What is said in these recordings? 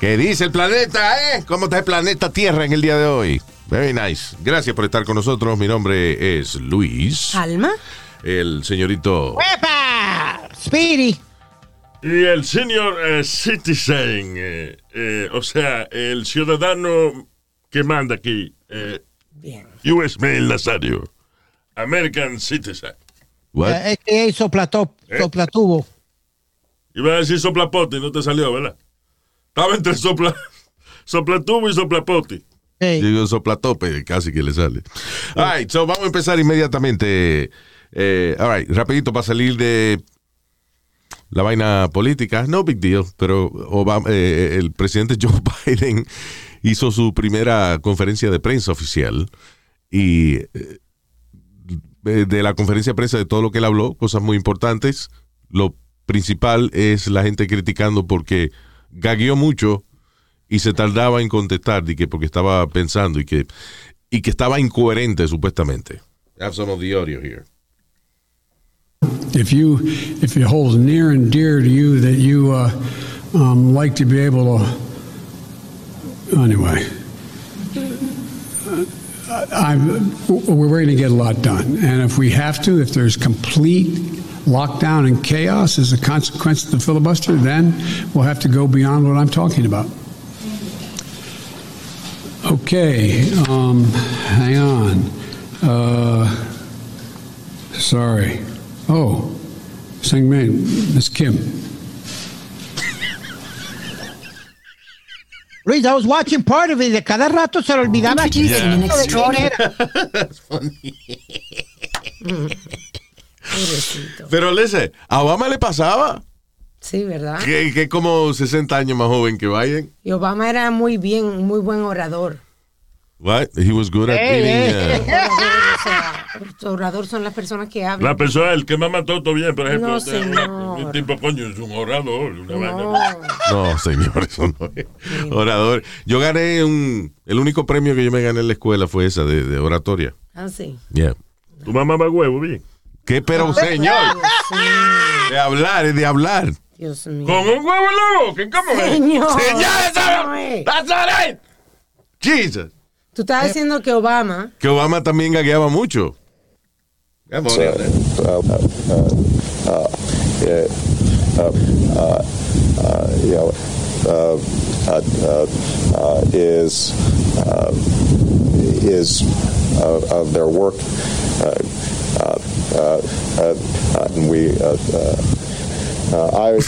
¿Qué dice el planeta, eh? ¿Cómo está el planeta Tierra en el día de hoy? Very nice. Gracias por estar con nosotros. Mi nombre es Luis. Alma. El señorito. ¡Epa! Speedy. Y el senior eh, citizen, eh, eh, o sea, el ciudadano que manda aquí, eh, Bien. US Mail Nazario, American Citizen. What? Eh, Es que es soplatop, soplatubo. Iba a decir soplapote y no te salió, ¿verdad? Estaba entre sopla, soplatubo y soplapote. Hey. Digo soplatope, casi que le sale. All right, so vamos a empezar inmediatamente. Eh, all right, rapidito para salir de la vaina política. No big deal, pero Obama- eh, el presidente Joe Biden hizo su primera conferencia de prensa oficial y eh, de la conferencia de prensa de todo lo que él habló, cosas muy importantes. Lo principal es la gente criticando porque gagueó mucho y se tardaba en contestar y que porque estaba pensando y que y que estaba incoherente supuestamente. I have some of the audio here. if you if it holds near and dear to you that you uh, um, like to be able to anyway I, I'm, we're going to get a lot done and if we have to if there's complete lockdown and chaos as a consequence of the filibuster then we'll have to go beyond what I'm talking about okay um, hang on uh, sorry Oh, sing me, Miss Kim. Luis, I was watching part of it. De cada rato se le olvidaba aquí. Introducing an extraordinary. Pobrecito. Pero lese, a Obama le pasaba Sí, ¿verdad? que, que es como 60 años más joven que Biden. Y Obama era muy bien, muy buen orador. What? He was good at Hey, being, hey. uh, Orador, o sea, los orador son las personas que La hablan. persona, el que más mató todo bien, por ejemplo. No, este, señor. Un tipo, coño, es un orador, una vaina. No. No, señor, eso no es. Orador. Yo gané un. El único premio que yo me gané en la escuela fue esa de, de oratoria. Ah, sí. Yeah. Tu mamá va huevo, bien. ¿Qué pero, señor? De hablar, es de hablar. Dios mío. Con un huevo en la boca, ¿cómo es? Señor. Señor. That's not it. Jesus. Tú estás diciendo que Obama Que Obama también gagueaba mucho. Come on, Leonard. you know, is is of their work. Uh, uh, uh, uh, uh, we, uh, uh, uh, I.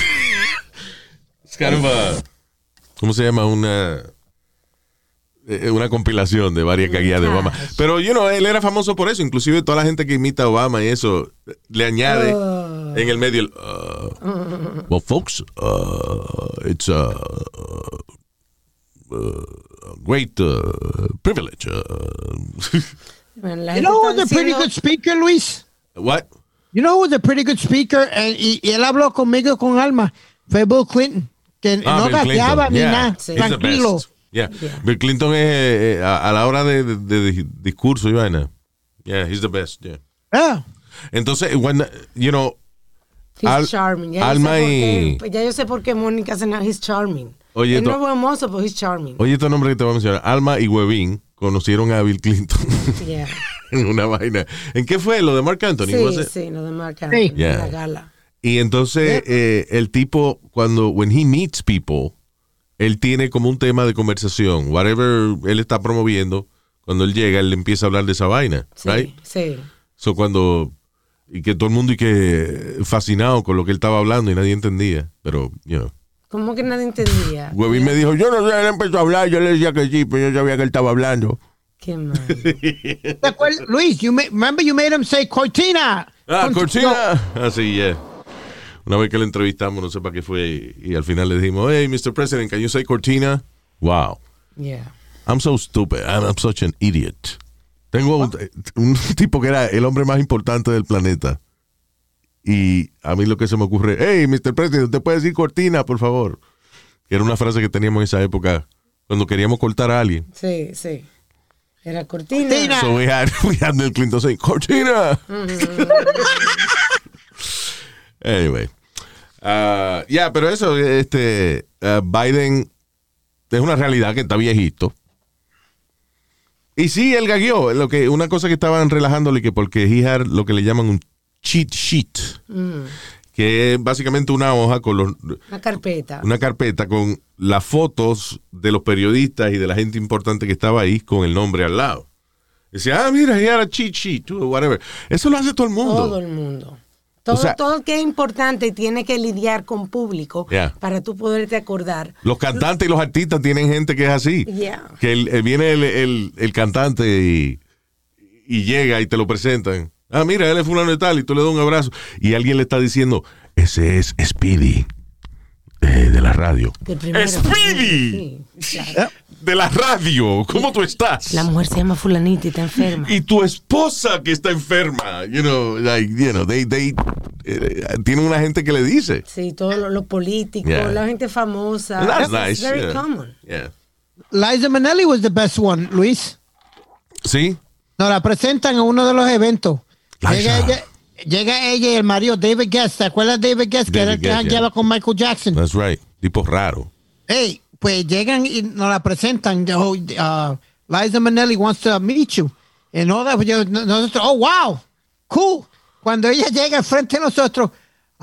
It's kind of a- ¿Cómo se llama? Una. eh, Una compilación de varias caguías de Obama. Pero, you know, él era famoso por eso. Inclusive toda la gente que imita a Obama y eso le añade en el medio el. uh, well, folks, uh, it's a uh, great uh, privilege. Uh." bueno, la You know who's a pretty good speaker, Luis? What? You know who's a pretty good speaker? Eh, y, y él habló conmigo con alma. Fue Bill Clinton. Que Ah, no Bill Clinton. gateaba ni Yeah. nada. Sí. He's the Tranquilo. best. Yeah. Bill Clinton es eh, eh, a, a la hora de, de- de discurso y vaina. Yeah, he's the best. Yeah. Yeah. Entonces, when, you know, He's Al- charming. Ya Alma yo sé por qué, y- pues ya yo sé por qué Mónica se llama He's charming. Oye, Él to- no es buen mozo, pero he's charming. oye estos nombres que te voy a mencionar. Alma y Webin conocieron a Bill Clinton Yeah. en una vaina. ¿En qué fue? ¿Lo de Mark Anthony? was Sí, sí, lo de Mark Sí. Anthony, Yeah. la gala. Y entonces eh, el tipo, cuando, when he meets people, él tiene como un tema de conversación. Whatever él está promoviendo, cuando él llega, él empieza a hablar de esa vaina. Sí, Right? sí. So cuando, y que todo el mundo y que fascinado con lo que él estaba hablando y nadie entendía. Pero, you know. ¿Cómo que nadie entendía? Webin me dijo, yo no sé, él empezó a hablar, yo le decía que sí, pero yo sabía que él estaba hablando. Qué mal. ¿Te acuerdas? Luis, you ma- remember you made him say Cortina. Ah, Cortina. Así, yeah. Una vez que le entrevistamos, no sé para qué fue, y, al final le dijimos, hey, Mr. President, can you say Cortina? Wow. Yeah. I'm so stupid. I'm, I'm such an idiot. Tengo un, un tipo que era el hombre más importante del planeta. Y a mí lo que se me ocurre, hey, Mr. President, ¿usted puede decir cortina, por favor? Que era una frase que teníamos en esa época cuando queríamos cortar a alguien. Sí, sí. Era cortina. Cortina. So we had, we had Bill Clinton saying, cortina. anyway. Uh, ya, pero eso, este, uh, Biden es una realidad que está viejito. Y sí, él gagueó. Lo que, una cosa que estaban relajándole que porque he had lo que le llaman un cheat sheet. Que es básicamente una hoja con los, Una carpeta. una carpeta con las fotos de los periodistas y de la gente importante que estaba ahí con el nombre al lado. Decía, ah, mira, he had a cheat sheet, o whatever. Eso lo hace todo el mundo. Todo el mundo. Todo, sea- todo que es importante tiene que lidiar con público Yeah. para tú poderte acordar. Los cantantes y los artistas tienen gente que es así. Yeah. Que el- eh, viene el, el- el cantante y, y llega y te lo presentan. Ah, mira, él es fulano de tal y tú le das un abrazo. Y alguien le está diciendo, ese es Speedy eh, de la radio. Primero- ¡Speedy! Sí, claro. De la radio. ¿Cómo tú estás? La mujer se llama fulanita y está enferma. y tu esposa que está enferma. You know, like, you know, they, they, eh, tienen una gente que le dice. Sí, todos los políticos, Yeah. la gente famosa. That's It's nice. very yeah. common. Yeah. Liza Minnelli was the best one, Luis. ¿Sí? Nos la presentan en uno de los eventos. Llega ella, llega ella y el marido David Guest. ¿Te acuerdas de David Guest? que era el David que Guest, jangueaba yeah. con Michael Jackson. That's right. Tipo raro. Hey, pues llegan y nos la presentan. Oh, uh, Liza Minnelli wants to meet you. And all that. Pues yo- nosotros, oh, wow, cool. Cuando ella llega frente a nosotros,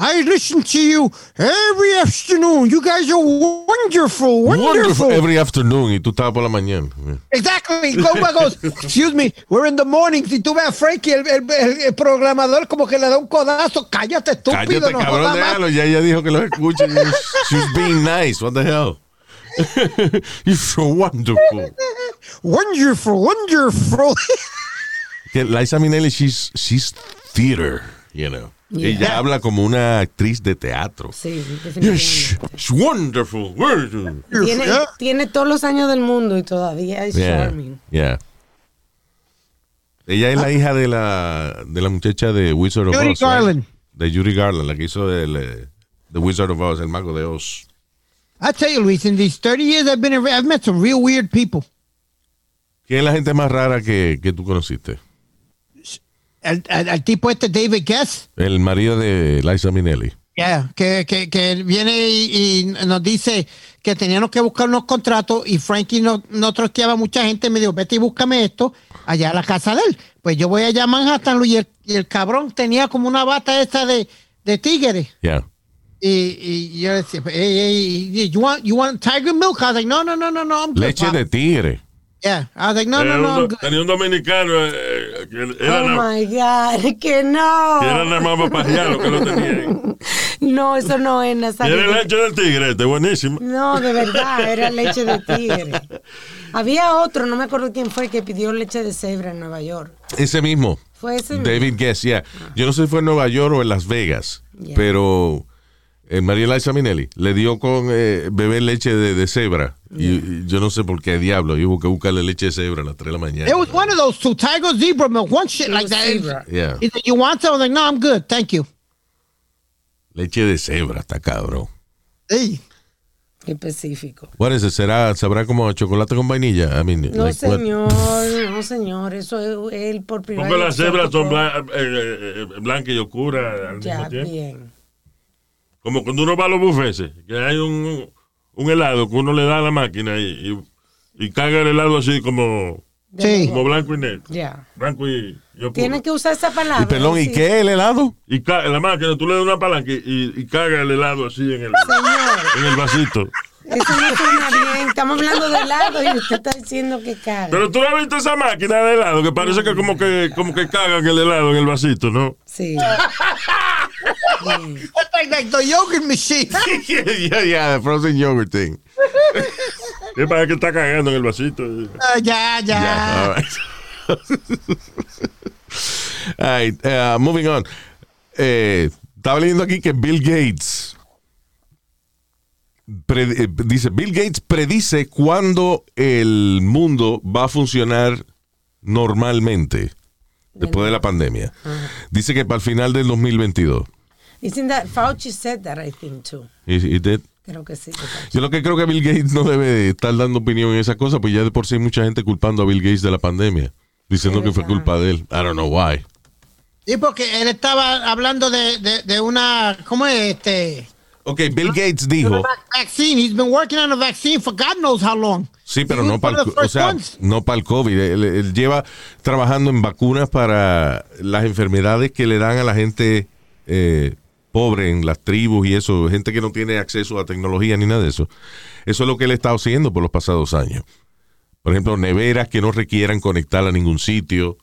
I listen to you every afternoon. You guys are wonderful, wonderful. Wonderful every afternoon. Y tú estabas por la mañana. Exactly. Goma goes, excuse me, we're in the morning. Si tú ves a Frankie, el, el- el- programador, como que le da un codazo. Cállate, estúpido. Cállate, no cabrón, déjalo. Ya ella dijo que lo escuche. She's being nice. What the hell? You're so wonderful. Wonderful, wonderful. Que Liza Minnelli, she's, she's theater, you know. Ella habla como una actriz de teatro. Sí, Yes, definitivamente. it's wonderful. Tiene, tiene todos los años del mundo y todavía es Yeah, charming. yeah. Ella es la hija de la, de la muchacha de Wizard of Judy Oz. right? Garland. De Judy Garland, la que hizo el, The Wizard of Oz, el mago de Oz. I tell you, Luis, in these 30 years I've been around, I've met some real weird people. ¿Quién es la gente más rara que, que tú conociste? El, el- el tipo este, David Guest, El marido de Liza Minnelli. yeah, que, que, que viene y, y nos dice que teníamos que buscar unos contratos y Frankie no, no troqueaba mucha gente. Me dijo, vete y búscame esto allá a la casa de él. Pues yo voy allá a Manhattan, y el, y el cabrón tenía como una bata esta de, de tigre. Yeah. Y, y yo decía, hey, hey, you want, you want tiger milk? I was like, no, no, no, no, no. I'm Leche pop." de tigre. Yeah. I was like, no, no, no. un tenía un dominicano eh, que era, Oh my God, que no. que era nada más papagiano que lo tenía. ahí. No, eso no es Nazario. era el leche del tigre, este, buenísimo. No, de verdad, era leche de tigre. Había otro, no me acuerdo quién fue, que pidió leche de cebra en Nueva York. Ese mismo. Fue ese David Guest, yeah. Yo no sé si fue en Nueva York o en Las Vegas, Yeah. pero eh, María Liza Minnelli le dio con eh, beber leche de, de cebra. Y, y yo no sé por qué diablo. Y hubo que buscarle leche de cebra a las 3 de la mañana. It was one of those two, tiger zebra milk, one shit like that. zebra. Yeah. He said, you want some? I was like, no, I'm good, thank you. Leche de cebra, está cabrón. Hey. específico. What is it? ¿Será, ¿Sabrá como chocolate con vainilla? I mean, No, like what? señor, no, señor, eso es él por privado. Porque las cebras son blan- eh, eh, eh, blancas y oscuras al Ya, mismo tiempo. bien. Como cuando uno va a los bufeses, que hay un, un helado que uno le da a la máquina y, y, y caga el helado así como, Sí. como blanco y negro. Ya. Blanco y, y oscuro. Tiene que usar esa palabra. Y perdón, ¿y sí. qué es el helado? Y ca- la máquina tú le das una palanca y, y caga el helado así en el, en el vasito. Eso no suena bien. Estamos hablando de helado y usted está diciendo que caga. Pero tú no has visto esa máquina de helado que parece que como que como que cagan el helado en el vasito, ¿no? Sí. That's like, like the yogurt machine. yeah, yeah, the frozen yogurt thing. ¿Qué pasa que está cagando en el vasito? Ah, ya, ya. Yeah, all right. All right, uh, moving on. eh, estaba leyendo aquí que Bill Gates pre- eh, dice Bill Gates predice cuándo el mundo va a funcionar normalmente después de la pandemia. Dice que para el final del 2022. Isn't that Fauci said that I think too. Creo que sí. yo lo que creo que Bill Gates no debe de estar dando opinión en esa cosa, pues ya de por sí hay mucha gente culpando a Bill Gates de la pandemia, diciendo que fue culpa de él. I don't know why. Sí, porque él estaba hablando de, de, de una, ¿cómo es este? Ok, Bill Gates dijo, Vac- Vaccine. He's been working on a vaccine for God knows how long. sí, pero no para el, o sea, no para el COVID. Él, él lleva trabajando en vacunas para las enfermedades que le dan a la gente eh, pobre en las tribus y eso, gente que no tiene acceso a tecnología ni nada de eso. Eso es lo que él está haciendo por los pasados años. Por ejemplo, neveras que no requieran conectar a ningún sitio,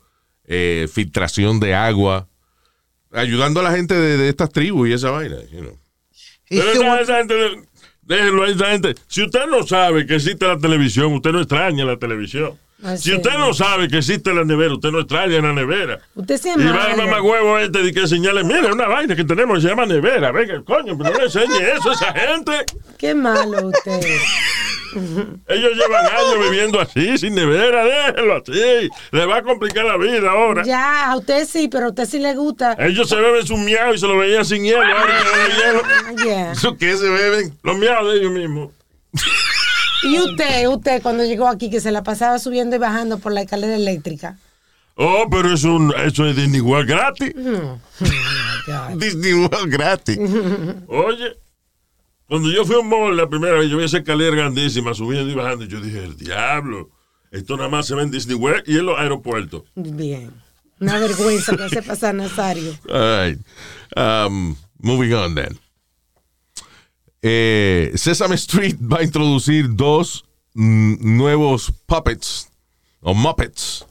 eh, filtración de agua, ayudando a la gente de, de estas tribus y esa vaina. you know. Pero esa, working- esa gente, déjenlo a esa gente. Si usted no sabe que existe la televisión, usted no extraña la televisión. Ah, si sí. usted no sabe que existe la nevera, usted no extraña la nevera. Usted sí es Y va malo. mamagüevo este de que señale, mira, una vaina que tenemos que se llama nevera. Venga, coño, pero no le enseñe eso a esa gente. Qué malo usted. Ellos llevan años viviendo así, sin nevera, déjenlo así. Le va a complicar la vida ahora. Ya, a usted sí, pero a usted sí le gusta. Ellos se beben su miau y se lo veían sin hielo. Ahora hielo. Ah, yeah. ¿Eso qué se beben? Los miaos de ellos mismos. Y usted, usted cuando llegó aquí que se la pasaba subiendo y bajando por la escalera eléctrica. Oh, pero eso, eso es Disney World gratis. Disney World gratis. Oye, cuando yo fui a un mall la primera vez, yo vi esa escalera grandísima subiendo y bajando. Y yo dije, el diablo, esto nada más se ve en Disney World y en los aeropuertos. Bien. Una vergüenza que hace pasar Nazario. All right. Um, moving on then. Eh, Sesame Street va a introducir dos nuevos puppets o muppets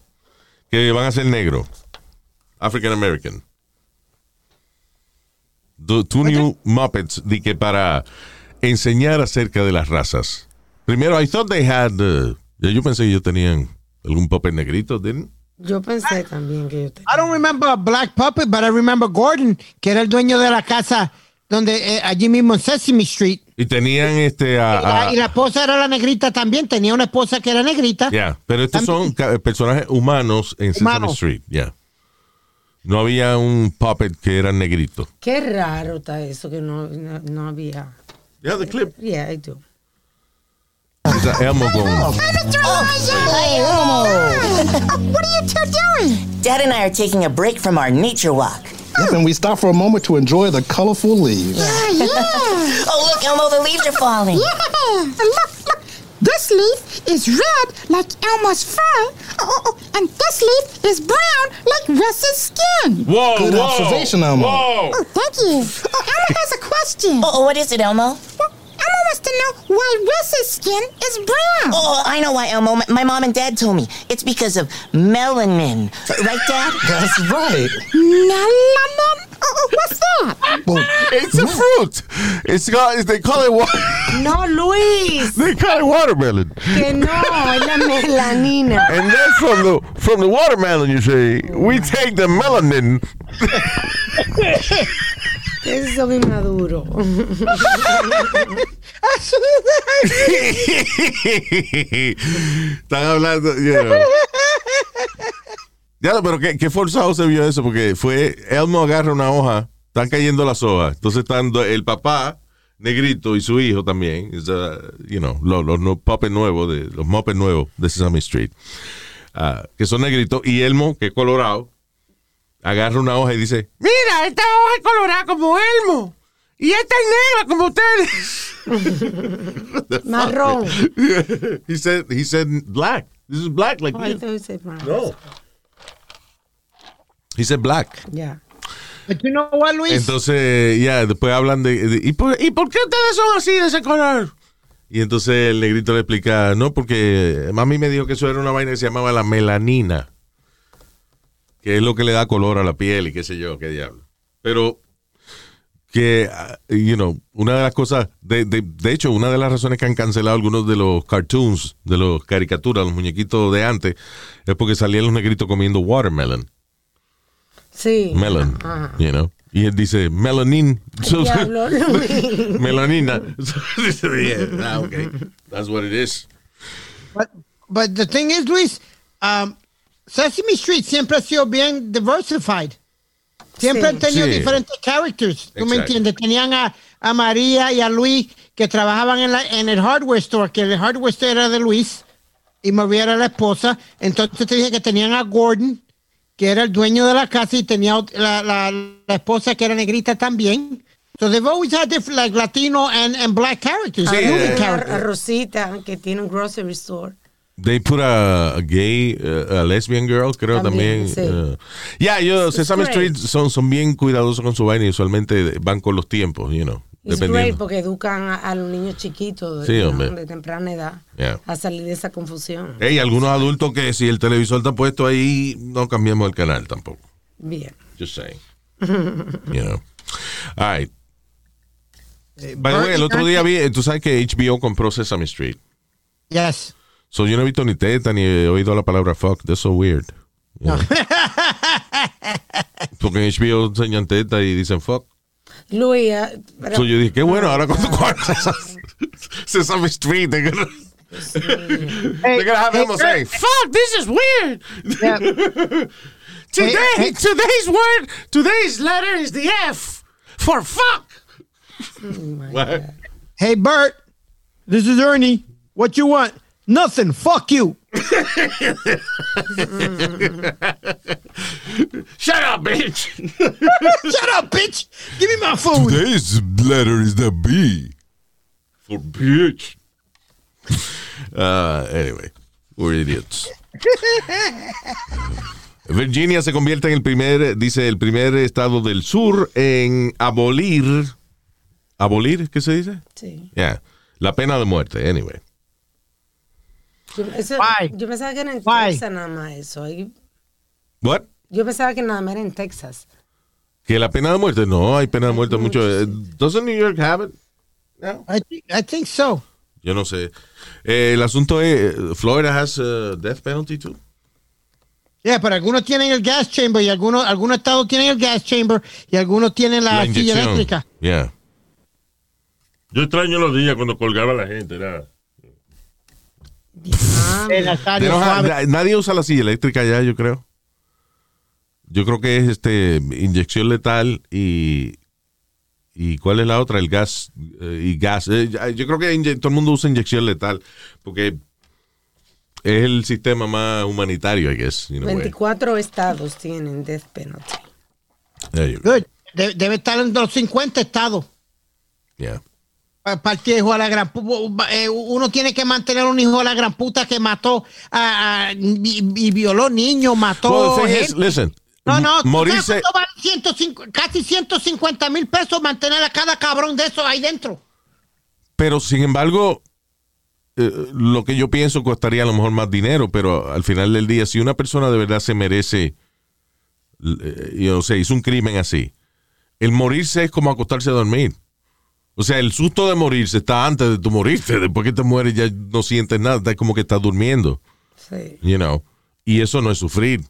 que van a ser negros. African American. Two new muppets de que para enseñar acerca de las razas. Primero, I thought they had. uh, yo pensé que ellos tenían algún puppet negrito, didn't? Yo pensé también que yo te... I don't remember a Black Puppet, but I remember Gordon, que era el dueño de la casa donde eh, allí mismo en Sesame Street. Y tenían este. a- Y la, a- y la esposa era la negrita también. Tenía una esposa que era negrita. Ya, pero estos son personajes humanos en Sesame. Street, ya. No había un puppet que era negrito. Qué raro está eso que no, no, no había. Yeah, the clip. Yeah, I do. Es a Elmo con... Hey, Elmo! What are you two doing? Dad and I are taking a break from our nature walk. Yep, and we stop for a moment to enjoy the colorful leaves. yeah. oh, look, Elmo, the leaves are falling. Yeah, look, look. This leaf is red like Elmo's fur. Oh, oh, oh, and this leaf is brown like Russ's skin. Whoa, Good whoa, observation, Elmo. Whoa. Oh, thank you. Oh, Elmo has a question. Oh, what is it, Elmo? Well, Elmo wants to know why Russ's skin is brown. Oh, I know why, Elmo. My- My mom and dad told me. It's because of melanin. Right, Dad? That's right. Melanin? Oh, oh, what's that? Well, It's a fruit. It's got, they call it wa- No, Luis. they call it watermelon. Que no, es la melanina. And that's from the from the watermelon, you say, we take the melanin. Eso es maduro. Están hablando. Ya, pero qué, qué forzado se vio eso, porque fue Elmo agarra una hoja, están cayendo las hojas, entonces están el papá negrito y su hijo también, you know, los, los puppets nuevos, de, los Muppets nuevos de Sesame Street, ah, que son negritos, y Elmo, que es colorado, agarra una hoja y dice, mira, esta hoja es colorada como Elmo, y esta es negra como ustedes. Marrón. he said, he said black. This is black like Oh, I me. thought you said brown. No. He said black. Yeah. But you know what, Luis? Entonces, ya, después hablan de, de- ¿y, por, ¿y por qué ustedes son así de ese color? Y entonces el negrito le explica, no, porque mami me dijo que eso era una vaina que se llamaba la melanina, que es lo que le da color a la piel y qué sé yo, qué diablo. Pero que, ah, you know, una de las cosas, de, de, de hecho, una de las razones que han cancelado algunos de los cartoons, de los caricaturas, los muñequitos de antes, es porque salían los negritos comiendo watermelon. Sí. Melon, Ajá. you know. Y él dice melanin. So- melanina. So, yeah, ah, okay. That's what it is. But, but the thing is, Luis, um, Sesame Street siempre ha sido bien diversified. Siempre Sí. han tenido Sí. diferentes characters. ¿Tú me Exacto. entiendes? Tenían a, a María y a Luis que trabajaban en, la, en el hardware store, que el hardware store era de Luis y María era la esposa. Entonces te dije que tenían a Gordon, que era el dueño de la casa, y tenía la, la, la esposa que era negrita también. So they've always had different, like Latino and, and black characters. Sí, eh, A, characters. a Rosita, que tiene un grocery store. They put a, a gay, uh, a lesbian girl, creo también. También, sí. uh, yeah, yo, Sesame great. Street son, son bien cuidadosos con su vaina y usualmente van con los tiempos, you know. Es great porque educan a, a los niños chiquitos Sí, de, ¿no? de temprana edad Yeah. a salir de esa confusión. Hey, algunos adultos que si el televisor está puesto ahí, no cambiamos el canal tampoco. Bien. Just saying. You know. All right. By the way, el otro día vi, tú sabes que HBO compró Sesame Street. Yes. So yo no he visto ni teta ni he oído la palabra fuck. That's so weird. Know. Porque en HBO enseñan teta y dicen fuck. Luis, ah, pero- So yo dije, qué bueno, ahora cuando cuando Sesame Street, they're gonna, they're gonna have them say, Fuck, this is weird. Today, Hey, hey. today's word, today's letter is the F for fuck. what? Hey, Bert, this is Ernie. What you want? Nothing. Fuck you. Shut up, bitch. Shut up, bitch. Give me my food. Today's letter is the B. For bitch. Uh, anyway, we're idiots. Virginia se convierte en el primer, dice, el primer estado del sur en abolir. ¿Abolir? ¿Qué se dice? Sí. Yeah. La pena de muerte, anyway. Yo, eso- Why? yo pensaba que era en Why? Texas nada más eso. Ahí- What? Yo pensaba que nada más era en Texas. ¿Que la pena de muerte? No, hay pena de muerte mucho. eh, ¿Doesn't New York have it? I, think, I think so. Yo no sé. Eh, el asunto es, Florida has uh, death penalty too. Yeah, pero algunos tienen el gas chamber y algunos, algunos estados tienen el gas chamber y algunos tienen la, silla inyección. eléctrica. Yeah. Yo extraño los días cuando colgaba la gente. Era, Nazario nadie usa la silla eléctrica ya, yo creo. Yo creo que es este inyección letal y y cuál es la otra el gas eh, y gas. Eh, yo creo que todo el mundo usa inyección letal porque es el sistema más humanitario, I guess. in a way. 24 estados tienen death penalty. Good. Debe estar en los 50 estados. Yeah. Para el hijo de la gran eh, uno tiene que mantener un hijo de la gran puta que mató a, a- y, y violó niños, mató Well, thing is, gente. listen, No, no, morirse. ¿sabes cuánto vale 150 casi 150 mil pesos mantener a cada cabrón de esos ahí dentro. Pero sin embargo, eh, lo que yo pienso costaría a lo mejor más dinero, pero al final del día, si una persona de verdad se merece, eh, yo sé, hizo un crimen así, el morirse es como acostarse a dormir. O sea, el susto de morirse está antes de tu morirte. Después que te mueres ya no sientes nada, está como que estás durmiendo. Sí. You know. Y eso no es sufrir.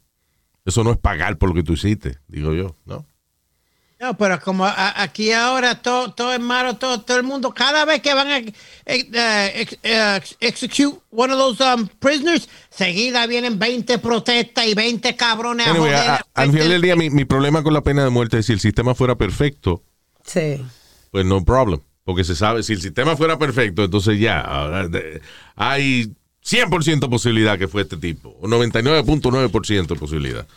Eso no es pagar por lo que tú hiciste, digo yo, ¿no? No, pero como a- aquí ahora todo, todo es malo, todo, todo el mundo, cada vez que van a eh, eh, ex- eh, execute one of those um, prisoners, seguida vienen 20 protestas y 20 cabrones a joder. a- a- al final del día, mi, mi problema con la pena de muerte es si el sistema fuera perfecto, Sí. Pues no problem. Porque se sabe, si el sistema fuera perfecto, entonces ya, ahora de- hay 100% posibilidad que fue este tipo, o 99.9% de posibilidad.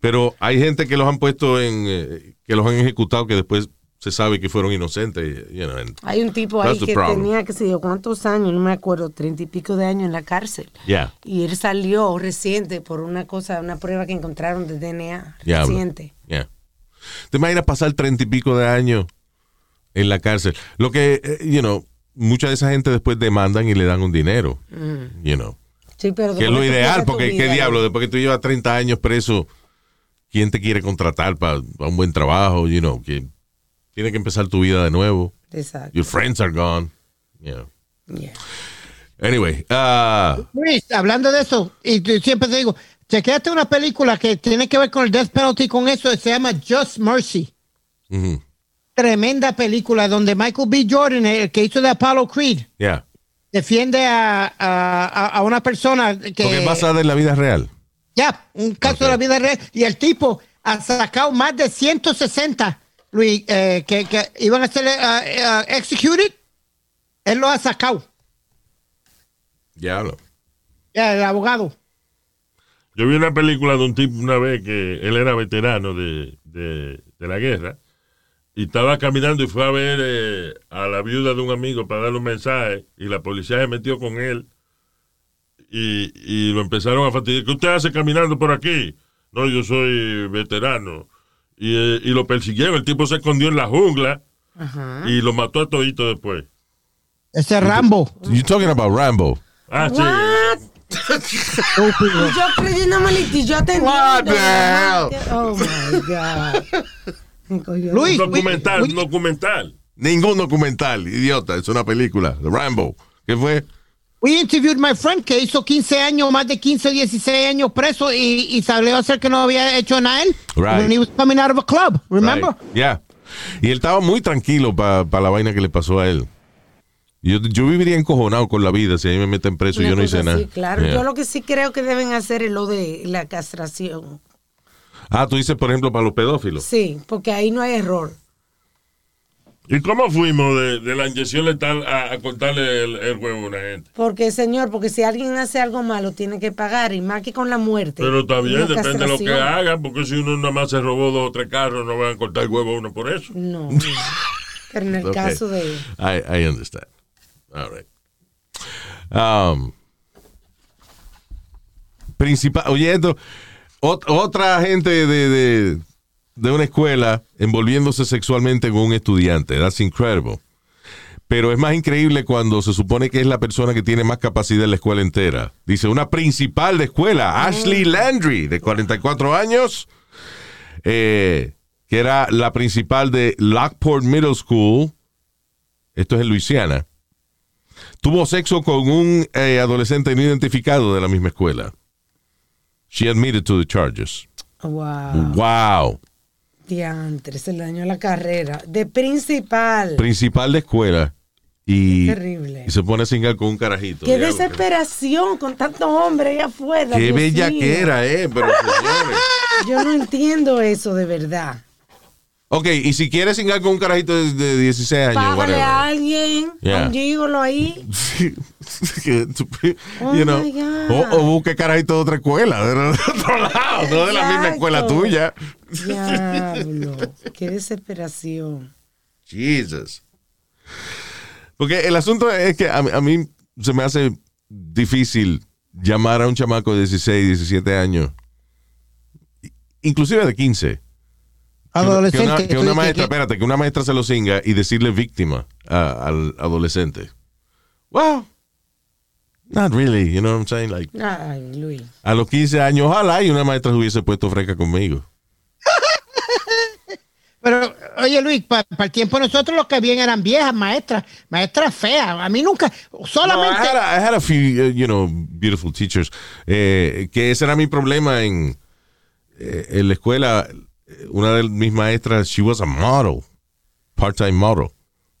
Pero hay gente que los han puesto en, eh, que los han ejecutado que después se sabe que fueron inocentes. you know, and Hay un tipo ahí que problem. tenía, que sé yo, cuántos años, no me acuerdo, treinta y pico de años en la cárcel. Yeah. Y él salió reciente por una cosa, una prueba que encontraron de DNA reciente. Yeah. ¿Te imaginas pasar treinta y pico de años en la cárcel? Lo que, eh, you know, mucha de esa gente después demandan y le dan un dinero, Mm. you know. Sí, pero Que es lo ideal, porque qué diablo, después que tú llevas 30 años preso, ¿quién te quiere contratar para un buen trabajo? You know, que tiene que empezar tu vida de nuevo. Exacto. Your friends are gone. You know. Yeah. Anyway, ah, Luis, hablando de eso, y siempre te digo, chequeate una película que tiene que ver con el death penalty con eso, se llama Just Mercy. Ujú. Tremenda película donde Michael B. Jordan, el que hizo de Apollo Creed, Yeah. defiende a, a, a- una persona que... Porque es basada en la vida real. Ya, un caso de la vida real. Y el tipo ha sacado más de 160, Luis, eh, que, que iban a ser eh, eh, executed. Él lo ha sacado. Diablo. Ya, el abogado. Yo vi una película de un tipo una vez que él era veterano de, de- de la guerra y estaba caminando y fue a ver eh, a la viuda de un amigo para darle un mensaje y la policía se metió con él y, y lo empezaron a fastidiar. ¿Qué usted hace caminando por aquí? No, yo soy veterano. Y, eh, y lo persiguieron. El tipo se escondió en la jungla y lo mató a todito después. Ese es Rambo. You talking about Rambo. Ah, sí. Yo creyéndome y yo atendiendo. What the hell? Oh my God. Luis, Un documental, Luis- un documental. Ningún documental, idiota. Es una película. Rambo. ¿Qué fue? We interviewed my friend que hizo 15 años, más de 15 o 16 años preso y, y salió a hacer que no había hecho nada él. Right. When he was coming out of a club, remember? Right. Yeah. Y él estaba muy tranquilo para la vaina que le pasó a él. Yo, yo viviría encojonado con la vida si a mí me meten preso y yo no hice nada. así, claro. Yeah. Yo lo que sí creo que deben hacer es lo de la castración. Ah, tú dices, por ejemplo, para los pedófilos. Sí, porque ahí no hay error. ¿Y cómo fuimos de, de la inyección letal a, a cortarle el, el huevo a una gente? Porque, señor, porque si alguien hace algo malo, tiene que pagar, y más que con la muerte. Pero está bien, Una depende de lo que hagan, porque si uno nada más se robó dos o tres carros, no van a cortar el huevo a uno por eso. No. Pero en el Okay. caso de... I, I understand. All right. Um, principal, oyendo, ot- otra gente de, de, de una escuela envolviéndose sexualmente con un estudiante. That's incredible. Pero es más increíble cuando se supone que es la persona que tiene más capacidad en la escuela entera. Dice, una principal de escuela, Ashley Landry, de 44 años, eh, que era la principal de Lockport Middle School, esto es en Luisiana, tuvo sexo con un eh, adolescente no identificado de la misma escuela. She admitted to the charges. Wow. Wow. Diantre, se le dañó la carrera. De principal. Principal de escuela. Y, Terrible. y se pone a cingar con un carajito. Qué desesperación con tanto hombre ahí afuera. Qué Dios bella mío. que era, eh, pero señores. Yo no entiendo eso de verdad. Ok, y si quieres cingar con un carajito de, de 16 años, Págale whatever. a alguien, Yeah. un gigolo ahí. Oh you know, o, o busque carajito de otra escuela, de otro lado, no de la misma escuela tuya. Diablo, qué desesperación. Jesus. Porque el asunto es que a, mí- a mí se me hace difícil llamar a un chamaco de 16, 17 años, inclusive de 15. Que una- Adolescente. Que una, que una maestra, que- espérate, que una maestra se lo cinga y decirle víctima a- al adolescente. Well, not really, you know what I'm saying? Like, Ay, Luis. a los 15 años, ojalá y una maestra se hubiese puesto fresca conmigo. Pero, oye Luis, para el tiempo de nosotros los que bien eran viejas maestras, maestras feas. A mí nunca, solamente... No, I, had a, I had a few, uh, you know, beautiful teachers. Eh, que ese era mi problema en, eh, en la escuela. Una de mis maestras, she was a model, part-time model.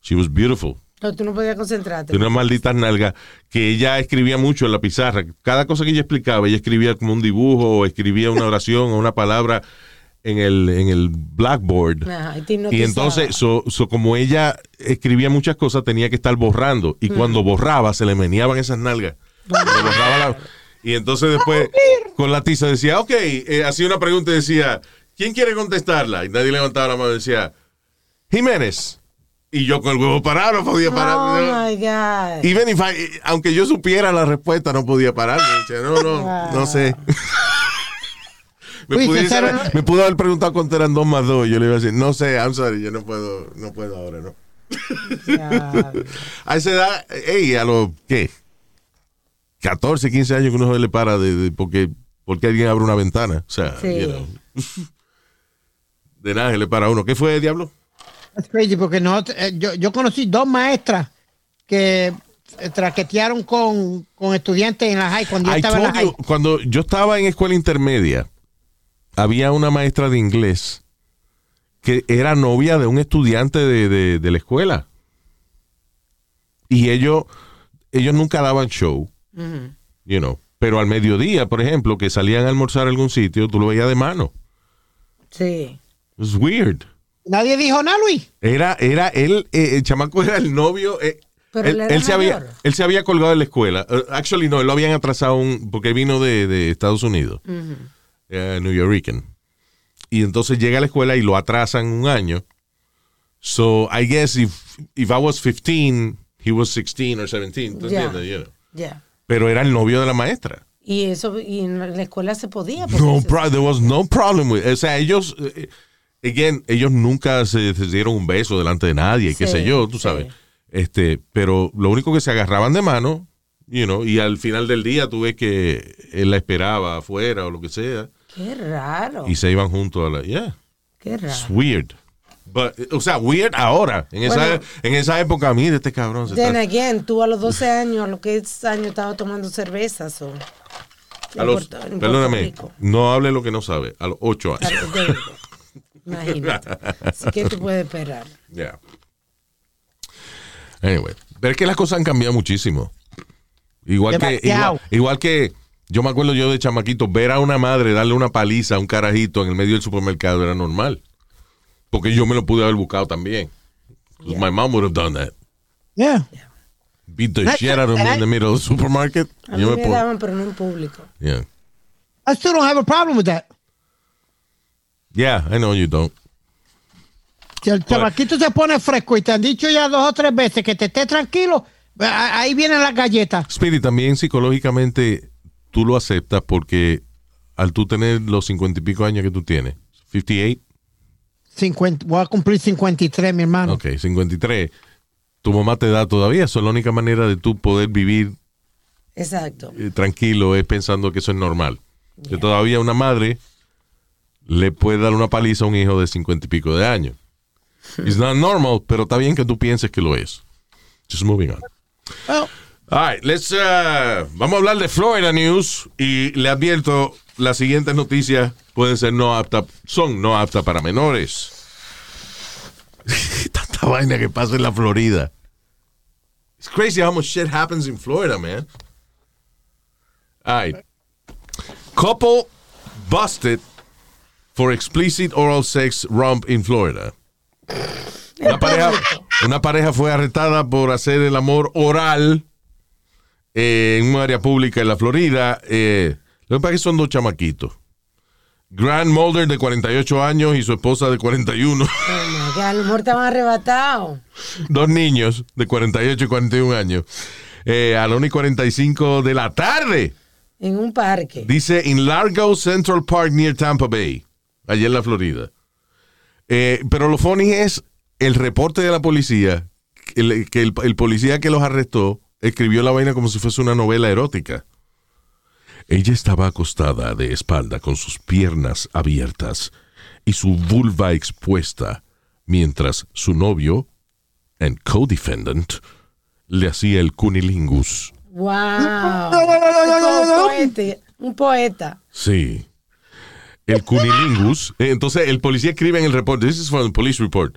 She was beautiful. No, tú no podías concentrarte. Tenía unas malditas nalgas que ella escribía mucho en la pizarra. Cada cosa que ella explicaba, ella escribía como un dibujo o escribía una oración o una palabra en el, en el blackboard. Ajá, y, entonces, so- so como ella escribía muchas cosas, tenía que estar borrando. Y cuando borraba, se le meneaban esas nalgas. Le borraba la- y entonces después, con la tiza decía, ok, eh, hacía una pregunta y decía, ¿quién quiere contestarla? Y nadie levantaba la mano y decía, Jiménez. Y yo con el huevo parado no podía parar. Oh No. my God. Even if I- aunque yo supiera la respuesta, no podía parar. Decía, no, no, no sé. me, Luis, pudiese- me pudo haber preguntado cuánto eran dos más dos. Yo le iba a decir, no sé, I'm sorry, yo no puedo, no puedo ahora, no. A esa edad, ey, a los, ¿qué? 14, 15 años que uno se le para de, de- porque, porque alguien abre una ventana. O sea, Sí. you know. de le para uno. ¿Qué fue, diablo? That's crazy porque no, eh, yo, yo conocí dos maestras que eh, traquetearon con, con estudiantes en la high cuando yo I estaba en la told high. you, cuando yo estaba en escuela intermedia, había una maestra de inglés que era novia de un estudiante de, de- de la escuela. Y ellos, ellos nunca daban show, you know. Pero al mediodía, por ejemplo, que salían a almorzar a algún sitio, tú lo veías de mano. Sí. Was weird. Nadie dijo nada, Luis. Era, era él, eh, el chamaco era el novio. eh, Pero él era se había, él se había colgado de la escuela. Uh, actually, no, él lo habían atrasado un, porque vino de, de Estados Unidos, eh, New Yorker. Y entonces llega a la escuela y lo atrasan un año. So, I guess if, if I was 15, he was 16 or 17. ¿tú Ya. entiendes? You know. Ya. Pero era el novio de la maestra. Y eso, y en la escuela se podía. porque No, there was no problem with O sea, ellos, eh, again, ellos nunca se, se dieron un beso delante de nadie, qué Sí, sé yo, tú sí. sabes. Este, pero lo único que se agarraban de mano, you know, y al final del día tú ves que él la esperaba afuera o lo que sea, Qué raro. y se iban juntos a la, yeah, Qué it's raro. weird. But, o sea, weird ahora. En esa, Bueno. en esa época, mira este cabrón. Se Then está- again, tú a los 12 años, a los 15 años estaba tomando cerveza. So. a los, perdóname, no hable lo que no sabe. A los ocho años. Imagínate. Así que tú puedes esperar. Yeah. Anyway, pero es que las cosas han cambiado muchísimo. Igual que, igual, igual que yo me acuerdo yo de chamaquito, ver a una madre darle una paliza a un carajito en el medio del supermercado era normal. Porque yo me lo pude haber buscado también. My mom would have done that. Yeah. Beat the That's- shit out of me in the middle of the supermarket. A mí Yo me daban, pero no en público. yeah. I still don't have a problem with that. Yeah, I know you don't. Si el chamaquito se pone fresco y te han dicho ya dos o tres veces que te esté tranquilo, ahí vienen las galletas. Speedy, también psicológicamente tú lo aceptas porque al tú tener los cincuenta y pico años que tú tienes, 58, 50, voy a cumplir 53, mi hermano. Ok, 53. Tu mamá te da todavía. Eso es la única manera de tú poder vivir Exacto. eh, tranquilo, es pensando que eso es normal. Que todavía una madre le puede dar una paliza a un hijo de 50 y pico de años. It's not normal, pero está bien que tú pienses que lo es. Just moving on. Well, All right, let's, uh, vamos a hablar de Florida News y le advierto, las siguientes noticias pueden ser no aptas, son no aptas para menores. Tanta vaina que pasa en la Florida. It's crazy how much shit happens in Florida, man. All right. Couple busted for explicit oral sex romp in Florida. Una pareja, una pareja fue arrestada por hacer el amor oral eh, en un área pública en la Florida. Eh, lo que pasa es que son dos chamaquitos. Grant Mulder, de 48 años, y su esposa, de 41. Oh God, a lo mejor estaban arrebatados. dos niños, de 48 y 41 años. Eh, a la 1 y 45 de la tarde. En un parque. Dice, in Largo Central Park, near Tampa Bay. Allá en la Florida. Eh, pero lo funny es el reporte de la policía, que el, que el- el policía que los arrestó escribió la vaina como si fuese una novela erótica. Ella estaba acostada de espalda con sus piernas abiertas y su vulva expuesta, mientras su novio, and co-defendant, le hacía el cunilingus. Wow. Un poeta. Un poeta. Sí. El cunilingus. Eh, Entonces, el policía escribe en el reporte, this is from the police report,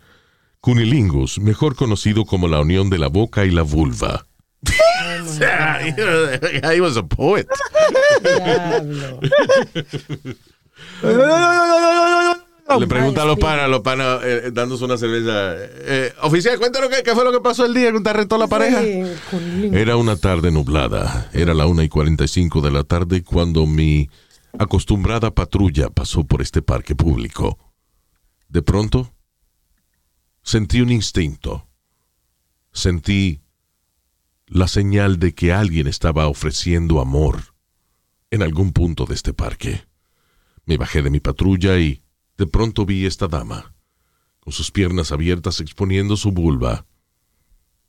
cunilingus, mejor conocido como la unión de la boca y la vulva. He was a poet. Diablo. Le pregunta a los panas, los panas eh, dándose una cerveza. eh, oficial, cuéntanos qué, qué fue lo que pasó el día que te arrestó la pareja. Era una tarde nublada. Era la 1 y 45 de la tarde cuando mi acostumbrada patrulla pasó por este parque público. De pronto, sentí un instinto. Sentí la señal de que alguien estaba ofreciendo amor en algún punto de este parque. Me bajé de mi patrulla y de pronto vi esta dama, con sus piernas abiertas exponiendo su vulva,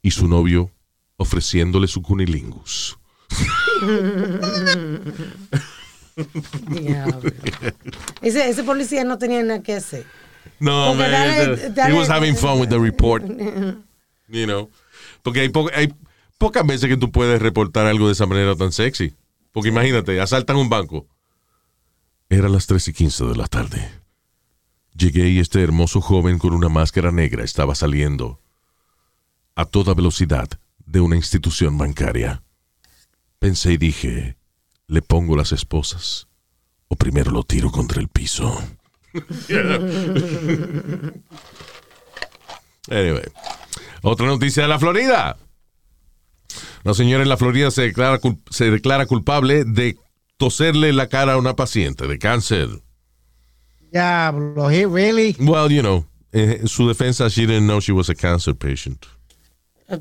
y su novio ofreciéndole su cunilingus. Ese, ese policía no tenía nada que hacer. No, Porque man, dale- he dale- was having fun with the report, you know. Porque hay, po- hay pocas veces que tú puedes reportar algo de esa manera tan sexy. Porque imagínate, asaltan un banco. Era las 3 y 15 de la tarde. Llegué y este hermoso joven con una máscara negra estaba saliendo a toda velocidad de una institución bancaria. Pensé y dije, ¿le pongo las esposas o primero lo tiro contra el piso? Anyway. Otra noticia de la Florida. La señora en la Florida se declara, cul- se declara culpable de toserle la cara a una paciente de cáncer. Diablo, he really? Well, you know, eh, en su defensa, she didn't know she was a cancer patient.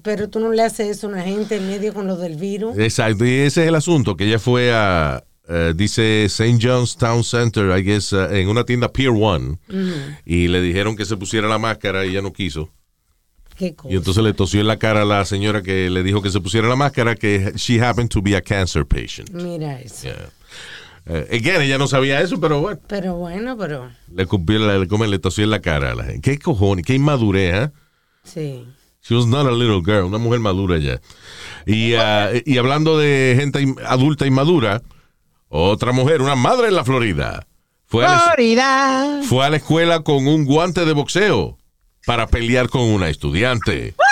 Pero tú no le haces eso a una gente en medio con lo del virus. Exacto, y ese es el asunto, que ella fue a, eh, dice St. John's Town Center, I guess, eh, en una tienda Pier One, y le dijeron que se pusiera la máscara y ella no quiso. Qué cosa. Y entonces le tosió en la cara a la señora que le dijo que se pusiera la máscara, que she happened to be a cancer patient. Mira eso. Yeah. Eh, again, ella no sabía eso, pero bueno, Pero bueno, pero le, la- le, le tosió en la cara a la gente. ¿Qué cojones? ¿Qué inmadurez, eh? sí. She was not a little girl, una mujer madura ya. Y, ah, y hablando de gente adulta inmadura, otra mujer, una madre en la Florida, fue a, la, Florida. fue a la escuela con un guante de boxeo para pelear con una estudiante.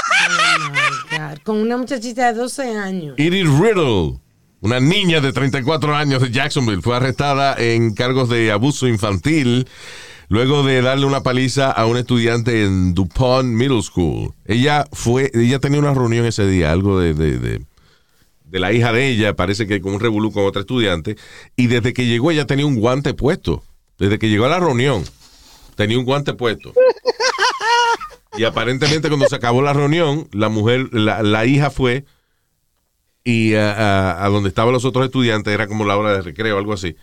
God, Con una muchachita de 12 años. Edith Riddle, una niña de 34 años de Jacksonville, fue arrestada en cargos de abuso infantil luego de darle una paliza a un estudiante en DuPont Middle School. Ella fue, ella tenía una reunión ese día, algo de, de, de- de la hija de ella, parece que con un revolú con otra estudiante, y desde que llegó ella tenía un guante puesto. Desde que llegó a la reunión, tenía un guante puesto. Y aparentemente cuando se acabó la reunión, la mujer, la, la hija fue y a, a- a donde estaban los otros estudiantes, era como la hora de recreo, algo así,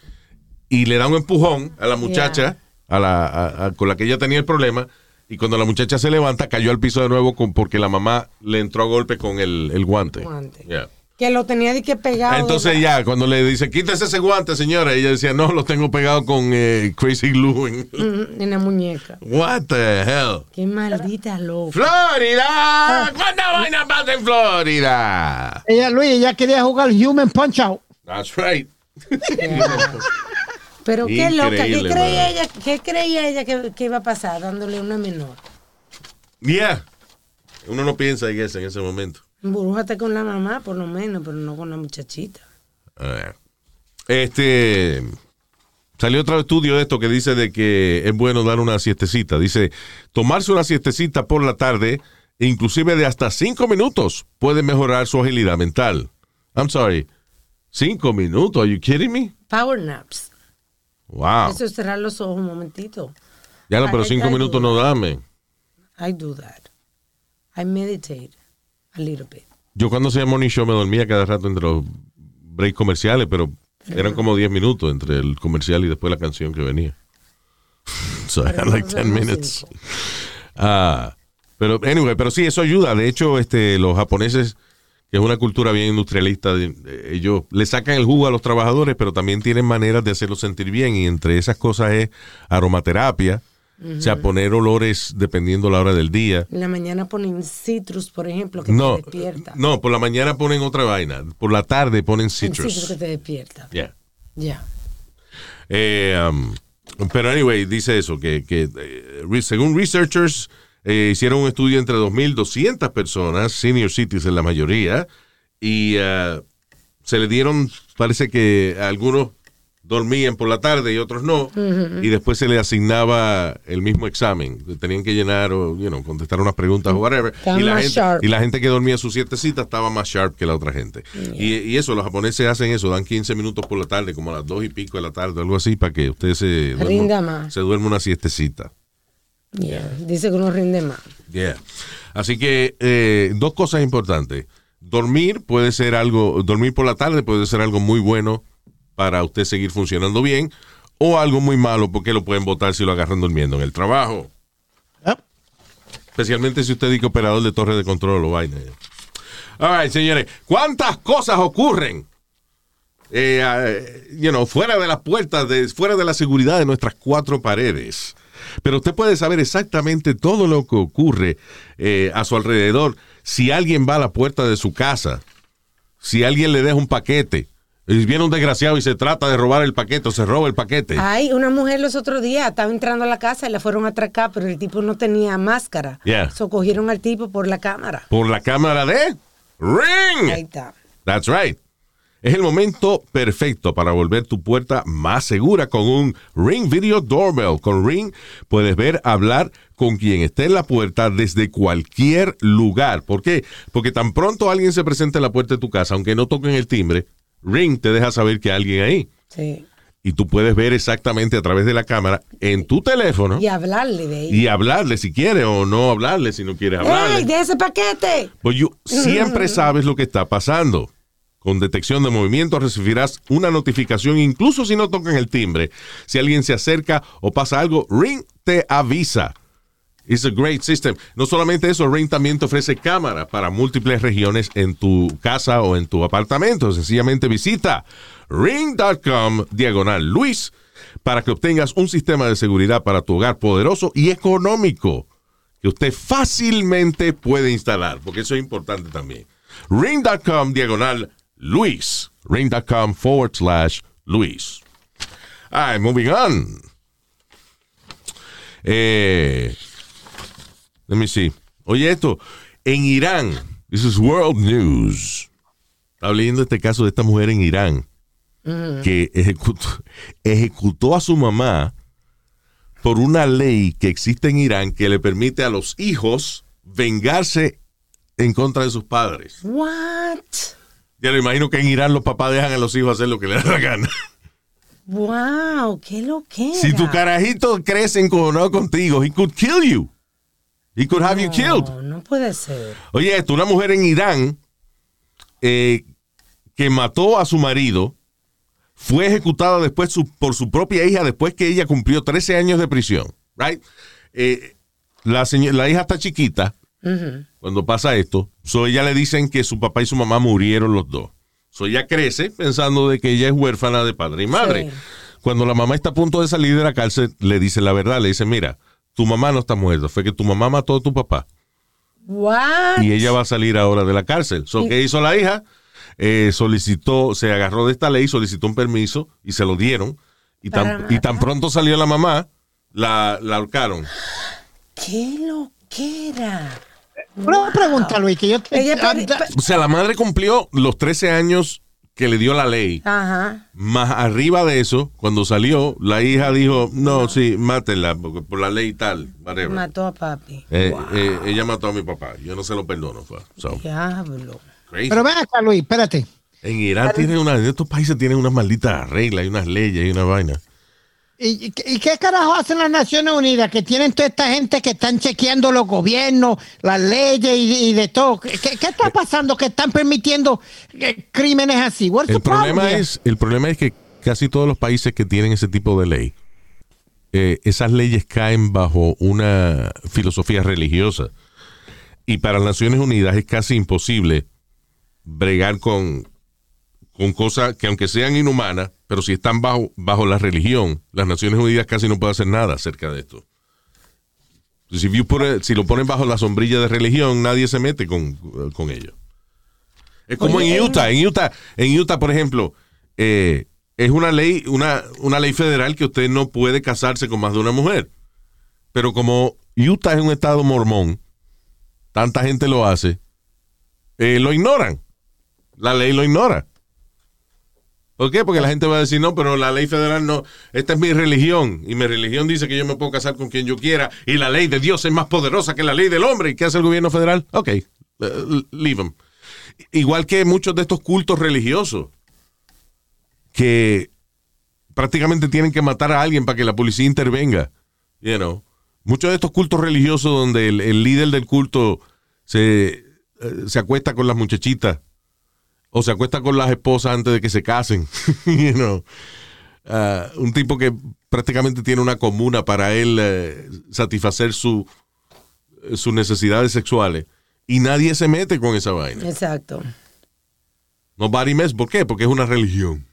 y le da un empujón a la muchacha a la, a- a- con la que ella tenía el problema, y cuando la muchacha se levanta, cayó al piso de nuevo con, porque la mamá le entró a golpe con el, el guante. Guante. Yeah. Que lo tenía de que pegado. Entonces ya, cuando le dice, quítese ese guante, señora, ella decía, no, lo tengo pegado con eh, Crazy Glue. en-". En la muñeca. What the hell? Qué maldita loca. ¡Florida! ¿Cuánta vaina pasa en Florida? Ella, Luis, ella quería jugar Human Punch Out. That's right. Pero qué loca. ¿Qué creía ella, qué creía ella que, que iba a pasar dándole una menor? Yeah. Uno no piensa en eso en ese momento. Burújate con la mamá, por lo menos, pero no con la muchachita. Este. Salió otro estudio de esto que dice de que es bueno dar una siestecita. Dice, tomarse una siestecita por la tarde, inclusive de hasta cinco minutos, puede mejorar su agilidad mental. I'm sorry. Cinco minutos, are you kidding me? Power naps. Wow. Eso es cerrar los ojos un momentito. Ya no, pero I- cinco I minutos no dame. I do that. I meditate a little bit. Yo cuando hacía morning show me dormía cada rato entre los breaks comerciales, pero eran como 10 minutos entre el comercial y después la canción que venía. so I had like 10 minutes. Ah, pero anyway, pero sí, eso ayuda. De hecho, este, los japoneses, que es una cultura bien industrialista, de- de- ellos le sacan el jugo a los trabajadores, pero también tienen maneras de hacerlos sentir bien. Y entre esas cosas es aromaterapia, o sea, poner olores dependiendo la hora del día. En la mañana ponen citrus, por ejemplo, que No, te despierta. no, por la mañana ponen otra vaina. Por la tarde ponen citrus. citrus que te despierta. Yeah. Ya. Eh, um, pero anyway, dice eso, que, que, eh, según researchers eh, hicieron un estudio entre 2.200 personas, senior citizens la mayoría, y uh, se le dieron, parece que algunos dormían por la tarde y otros no, y después se le asignaba el mismo examen. Tenían que llenar o you know, contestar unas preguntas o whatever. Y la, gente, sharp. y la gente que dormía sus siete citas estaba más sharp que la otra gente. Y, y eso, los japoneses hacen eso, dan 15 minutos por la tarde, como a las 2 y pico de la tarde, algo así, para que usted se duerma, se duerma una siestecita. Yeah. Dice que uno rinde más. Yeah. Así que eh, dos cosas importantes. Dormir puede ser algo, dormir por la tarde puede ser algo muy bueno para usted seguir funcionando bien o algo muy malo porque lo pueden votar si lo agarran durmiendo en el trabajo. Especialmente si usted es operador de torre de control o vaina. All right, señores. ¿Cuántas cosas ocurren? eh, eh, you know, fuera de las puertas, de, fuera de la seguridad de nuestras cuatro paredes. Pero usted puede saber exactamente todo lo que ocurre eh, a su alrededor si alguien va a la puerta de su casa, si alguien le deja un paquete, y viene un desgraciado y se trata de robar el paquete o se roba el paquete. Ay, una mujer los otros días estaba entrando a la casa y la fueron a atracar, pero el tipo no tenía máscara. Yeah. So cogieron al tipo por la cámara. Por la cámara de Ring. Ahí está. That's right. Es el momento perfecto para volver tu puerta más segura con un Ring Video Doorbell. Con Ring puedes ver, hablar con quien esté en la puerta desde cualquier lugar. ¿Por qué? Porque tan pronto alguien se presente en la puerta de tu casa, aunque no toquen el timbre, Ring te deja saber que hay alguien ahí. Sí. Y tú puedes ver exactamente a través de la cámara en tu teléfono Y hablarle de ella. y hablarle si quieres o no hablarle si no quieres hablarle. ¡Ey, de ese paquete! Pues siempre sabes lo que está pasando. Con detección de movimiento recibirás una notificación, incluso si no tocan el timbre. Si alguien se acerca o pasa algo, Ring te avisa. It's a great system. No solamente eso, Ring también te ofrece cámara para múltiples regiones en tu casa o en tu apartamento. Sencillamente visita ring.com diagonal Luis para que obtengas un sistema de seguridad para tu hogar poderoso y económico que usted fácilmente puede instalar, porque eso es importante también. Ring.com diagonal Luis. Ring.com forward slash Luis. All right, moving on. Eh, let me see. Oye, esto, en Irán, this is world news. Estaba leyendo este caso de esta mujer en Irán que ejecutó, ejecutó a su mamá por una ley que existe en Irán que le permite a los hijos vengarse en contra de sus padres. What? Ya lo imagino que en Irán los papás dejan a los hijos hacer lo que les da la gana. Wow, qué lo que Si tu carajito crece encojonado contigo, he could kill you. He could have you killed. No, puede ser. Oye, esto, una mujer en Irán eh, que mató a su marido fue ejecutada después su- por su propia hija después que ella cumplió 13 años de prisión. Right? Eh, la, la hija está chiquita cuando pasa esto. So ella le dicen que su papá y su mamá murieron los dos. So ella crece pensando de que ella es huérfana de padre y madre. Sí. Cuando la mamá está a punto de salir de la cárcel, le dice la verdad. Le dice, mira, tu mamá no está muerta. Fue que tu mamá mató a tu papá What? y ella va a salir ahora de la cárcel. So, ¿Qué hizo la hija? Eh, solicitó, se agarró de esta ley, solicitó un permiso y se lo dieron. Y tan, y tan pronto salió la mamá, la, la ahorcaron. ¿Qué lo que era? Una pregunta, Luis, que yo te... Ella O sea, la madre cumplió los 13 años que le dio la ley. Ajá. Más arriba de eso, cuando salió, la hija dijo, no, sí, mátenla, porque por la ley y tal, whatever. Mató a papi. Eh, eh, ella mató a mi papá, yo no se lo perdono. So, Diablo. crazy. Pero ven acá, Luis, espérate. En Irán tienen una, en estos países tienen unas malditas reglas y unas leyes y una vaina. ¿Y, qué carajo hacen las Naciones Unidas? Que tienen toda esta gente que están chequeando los gobiernos, las leyes y, y de todo. ¿Qué, está pasando que están permitiendo eh, crímenes así? What's El the problem problema es, el problema es que casi todos los países que tienen ese tipo de ley, eh, esas leyes caen bajo una filosofía religiosa. Y para las Naciones Unidas es casi imposible bregar con, con cosas que aunque sean inhumanas, pero si están bajo, bajo la religión, las Naciones Unidas casi no pueden hacer nada acerca de esto. Si, it- lo ponen bajo la sombrilla de religión, nadie se mete con, con ello. Es como Oye, en Utah. En Utah, en Utah, por ejemplo, eh, es una ley, una, una ley federal que usted no puede casarse con más de una mujer. Pero como Utah es un estado mormón, tanta gente lo hace, eh, lo ignoran. La ley lo ignora. ¿Por qué? Porque la gente va a decir, no, pero la ley federal no, esta es mi religión y mi religión dice que yo me puedo casar con quien yo quiera y la ley de Dios es más poderosa que la ley del hombre. ¿Y qué hace el gobierno federal? Ok, eh, leave them. Igual que muchos de estos cultos religiosos que prácticamente tienen que matar a alguien para que la policía intervenga. You know. Muchos de estos cultos religiosos donde el, el líder del culto se, eh, se acuesta con las muchachitas o se acuesta con las esposas antes de que se casen. you know. Ah, un tipo que prácticamente tiene una comuna para él eh, satisfacer su, sus necesidades sexuales y nadie se mete con esa vaina. Exacto. Nobody mess. ¿Por qué? Porque es una religión.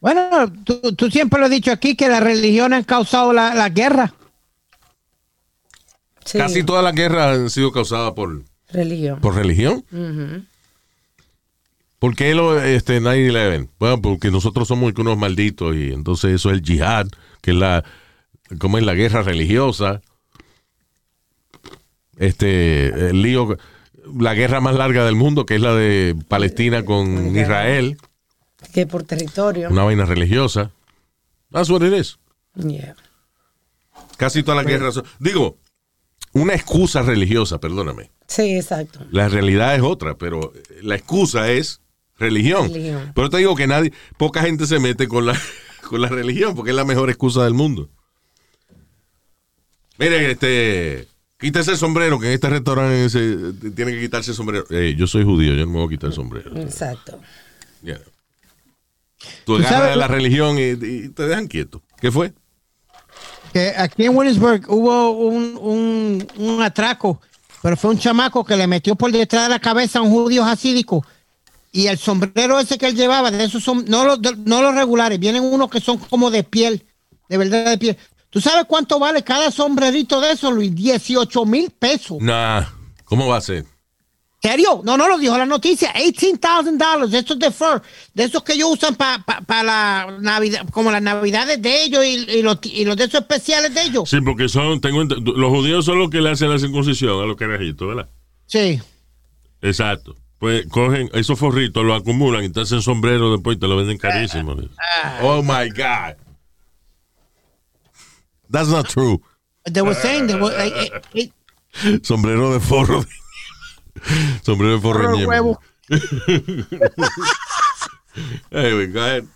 Bueno, tú, tú siempre lo has dicho aquí que la religión han causado la, la guerra. Sí. Casi todas las guerras han sido causadas por, Religión. ¿Por religión? ¿Por qué lo, este, 9-11? Bueno, porque nosotros somos unos malditos y entonces eso es el jihad, que es la, como es la guerra religiosa. Este, el lío, la guerra más larga del mundo, que es la de Palestina con Israel, Que por territorio. una vaina religiosa. That's what it is. Yeah. Casi todas las guerras digo, una excusa religiosa, perdóname. Sí, exacto. La realidad es otra, pero la excusa es religión. Religión. Pero te digo que nadie, poca gente se mete con la, con la religión porque es la mejor excusa del mundo. Miren, este, quítese el sombrero, que en este restaurante se, tiene que quitarse el sombrero. Eh, yo soy judío, yo no me voy a quitar el sombrero. Exacto. Yeah. Tú Tú agarras sabes- la religión y, y te dejan quieto. ¿Qué fue? que aquí en Williamsburg hubo un, un, un atraco, pero fue un chamaco que le metió por detrás de la cabeza a un judío hasídico. Y el sombrero ese que él llevaba, de esos son, no los, de- no los regulares, vienen unos que son como de piel, de verdad de piel. ¿Tú sabes cuánto vale cada sombrerito de esos, Luis? 18 mil pesos. Nah, ¿cómo va a ser? ¿Serio? No, no lo dijo la noticia. $18,000 de esos de fur, de esos que ellos usan para la Navidad, como las Navidades de ellos y, y los, y los de esos especiales de ellos. Sí, porque son, tengo los judíos son los que le hacen la circuncisión a los carajitos, ¿verdad? Sí. Exacto. Pues cogen esos forritos, los acumulan y te hacen sombrero después y te lo venden carísimo. Oh my God. That's not true. They were saying they were, eh, eh, eh, Sombrero de forro. Sombrero de forro. Forro de huevo. anyway, go ahead.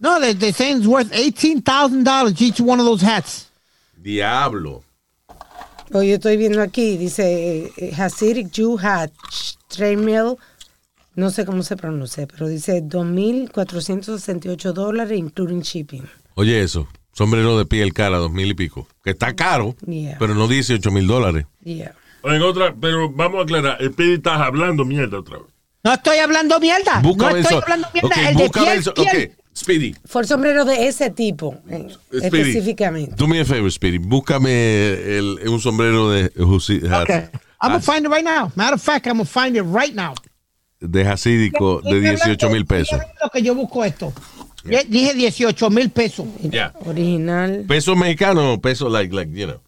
no, they, they're saying it's worth $18,000 each one of those hats. Diablo. Yo estoy viendo aquí, dice Hasidic Jew Hat, Stremel, no sé cómo se pronuncia, pero dice 2.468 dólares, including shipping. Oye, eso. Sombrero de piel cara, dos mil y pico. Que está caro, Yeah. pero no 18 mil dólares. Yeah. En otra, pero vamos a aclarar, el Pidi estás hablando mierda otra vez. No estoy hablando mierda. Búscame no estoy eso. hablando mierda. Ok, el de piel, eso. piel. Ok, Speedy. Fue el sombrero de ese tipo, eh, Speedy. específicamente. Do me a favor, Speedy. Búscame el, un sombrero de, Husi- Okay. I'm going to find it right now. Matter of fact, I'm going to find it right now. de hasídico de 18 mil pesos. Lo que yo busco esto. Yo Dije 18 mil pesos. Ya. Original. ¿Peso mexicano o peso, like, like, you know?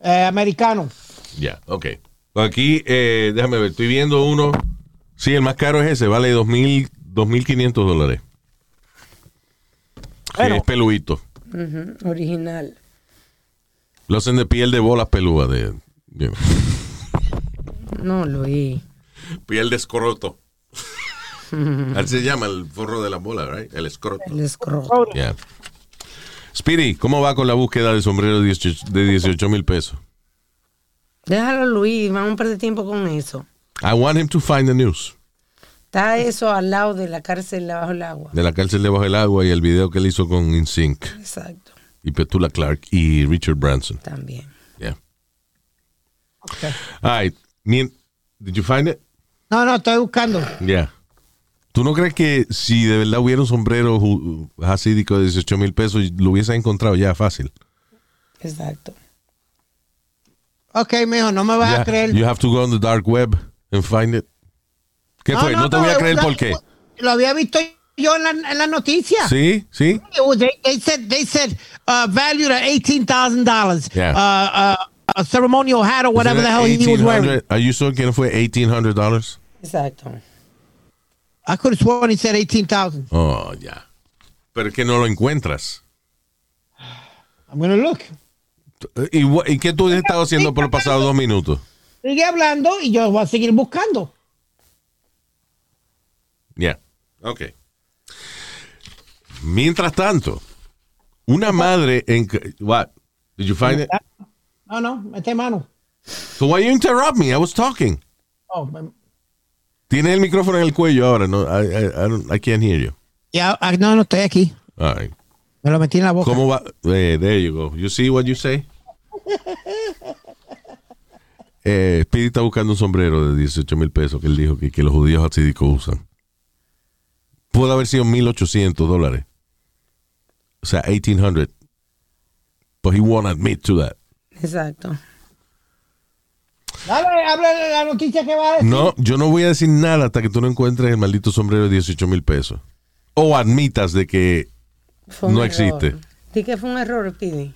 Eh, americano. Ya, ok. Aquí, eh, déjame ver, estoy viendo uno. Sí, el más caro es ese, vale 2.000 2.500 dólares. Bueno. es peluito. Ujú, Original. Lo hacen de piel de bolas pelúas, de No, Luis. piel de escroto. Así se llama el forro de la bola, right? El escroto. El escroto. Yeah. Speedy, ¿cómo va con la búsqueda del sombrero de 18 de 18 mil pesos? Déjalo, Luis, vamos a perder tiempo con eso. I want him to find the news. Está eso al lado de la cárcel bajo el agua. De la cárcel debajo del agua y el video que él hizo con InSync Exacto, y Petula Clark y Richard Branson. también. Yeah. All right. Mien- Did you find it? No, no, estoy buscando. Yeah. ¿Tú no crees que si de verdad hubiera un sombrero hasídico de 18 mil pesos, lo hubiese encontrado ya fácil? Exacto. Ok, mijo, no me vas Ya, a creer. You have to go on the dark web and find it. ¿Qué fue? No, te voy a creer lo- por qué. Lo había visto yo en la, en la noticia. Sí, sí. They, they said they said uh, valued at eighteen thousand dollars. Yeah. Uh, uh, a ceremonial hat or whatever the hell he was 1800 wearing. Are you sure que no fue 1800 dollars? Exacto. I could have sworn he said eighteen thousand. Oh, ya. Pero es que no lo encuentras. I'm gonna look. ¿Y, y qué tú has estado haciendo por los pasados dos minutos? Sigue hablando y yo voy a seguir buscando. Ya. Ok. Mientras tanto, una madre en... What? Did you find it? No, no, mete mano. So why you interrupt me? I was talking. Oh, um, Tiene el micrófono en el cuello ahora. No, I, I, I, don't- I can't hear you. ya, ah, no, no estoy aquí. All right. Me lo metí en la boca. ¿Cómo va? Eh, there you go. You see what you say? Eh, Speedy está buscando un sombrero de 18 mil pesos que él dijo que, que los judíos hasídicos usan. Pudo haber sido 1800 dólares. O sea, 1800. But he won't admit to that. Exacto. Dale, habla de la noticia que va a decir. No, yo no voy a decir nada hasta que tú no encuentres el maldito sombrero de 18 mil pesos. O admitas de que Fue un no error. existe. Di que fue un error, Pidi.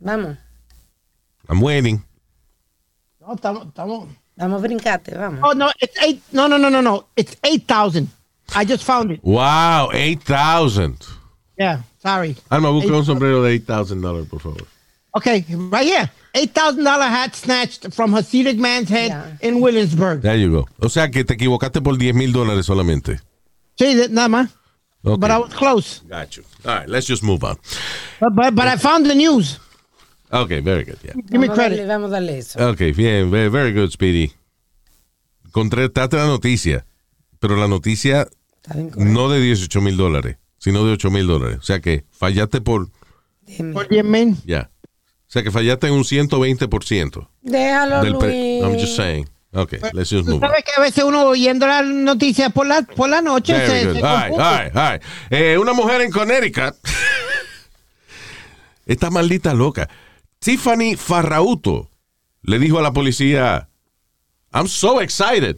Vamos, I'm waiting. No, estamos, estamos. vamos a brincarte, vamos. Oh, no, it's eight. No, no, no, no, no. It's 8,000. I just found it. Wow, 8,000. Yeah, sorry. Alma, busca un sombrero de 8,000 dólares, por favor. Okay, right here. $8,000 hat snatched from Hasidic man's head in Williamsburg. There you go. O sea que te equivocaste por 10 mil dólares solamente. Sí, nada más. Okay. But I was close. Got you. All right, let's just move on. But, but, but I found the news. Okay, very good. Yeah. Give me credit. vamos a darle eso. Ok, bien, ve- very good, Speedy. Contrataste la noticia, pero la noticia no de 18 mil dólares, sino de 8 mil dólares. O sea que fallaste por, Por 10 mil. ya. O sea que fallaste en un 120% Déjalo, del Luis. I'm just saying. Ok, let's just move on. sabes que a veces uno oyendo la noticia por la, por la noche Very se, good. se All right, confunde. all right, all right. Eh, una mujer en Connecticut. Esta maldita loca. Tiffany Farrauto le dijo a la policía, I'm so excited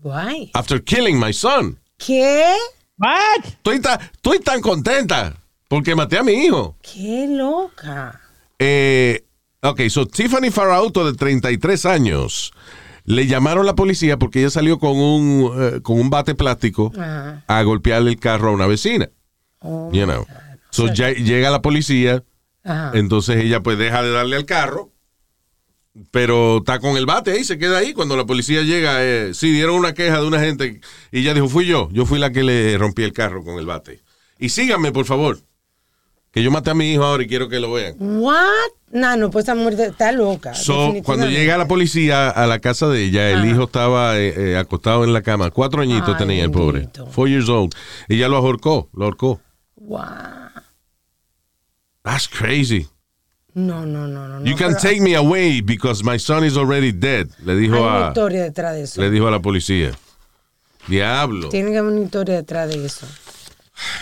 Guay. after killing my son. ¿Qué? What? Estoy, ta- estoy tan contenta porque maté a mi hijo. Qué loca. Eh, ok, so Tiffany Farrauto de 33 años le llamaron a la policía porque ella salió con un, eh, con un bate plástico Ajá. a golpearle el carro a una vecina. Oh, You know. So ya- llega la policía, Ajá. entonces ella pues deja de darle al carro, pero está con el bate ahí, se queda ahí. Cuando la policía llega, eh, sí, dieron una queja de una gente y ella dijo, fui yo, yo fui la que le rompí el carro con el bate. Y síganme, por favor, que yo maté a mi hijo ahora y quiero que lo vean. What? No, no, pues esa mujer está loca. So, cuando llega la policía a la casa de ella, el hijo estaba eh, eh, acostado en la cama. Cuatro añitos Ay, tenía el pobre. Four years old. Ella lo ahorcó, lo ahorcó. Wow. That's crazy. No, no, no, no. You can pero take me away because my son is already dead. Le dijo Hay una a historia detrás de eso. le dijo a la policía. Diablo. Tiene que haber una historia detrás de eso.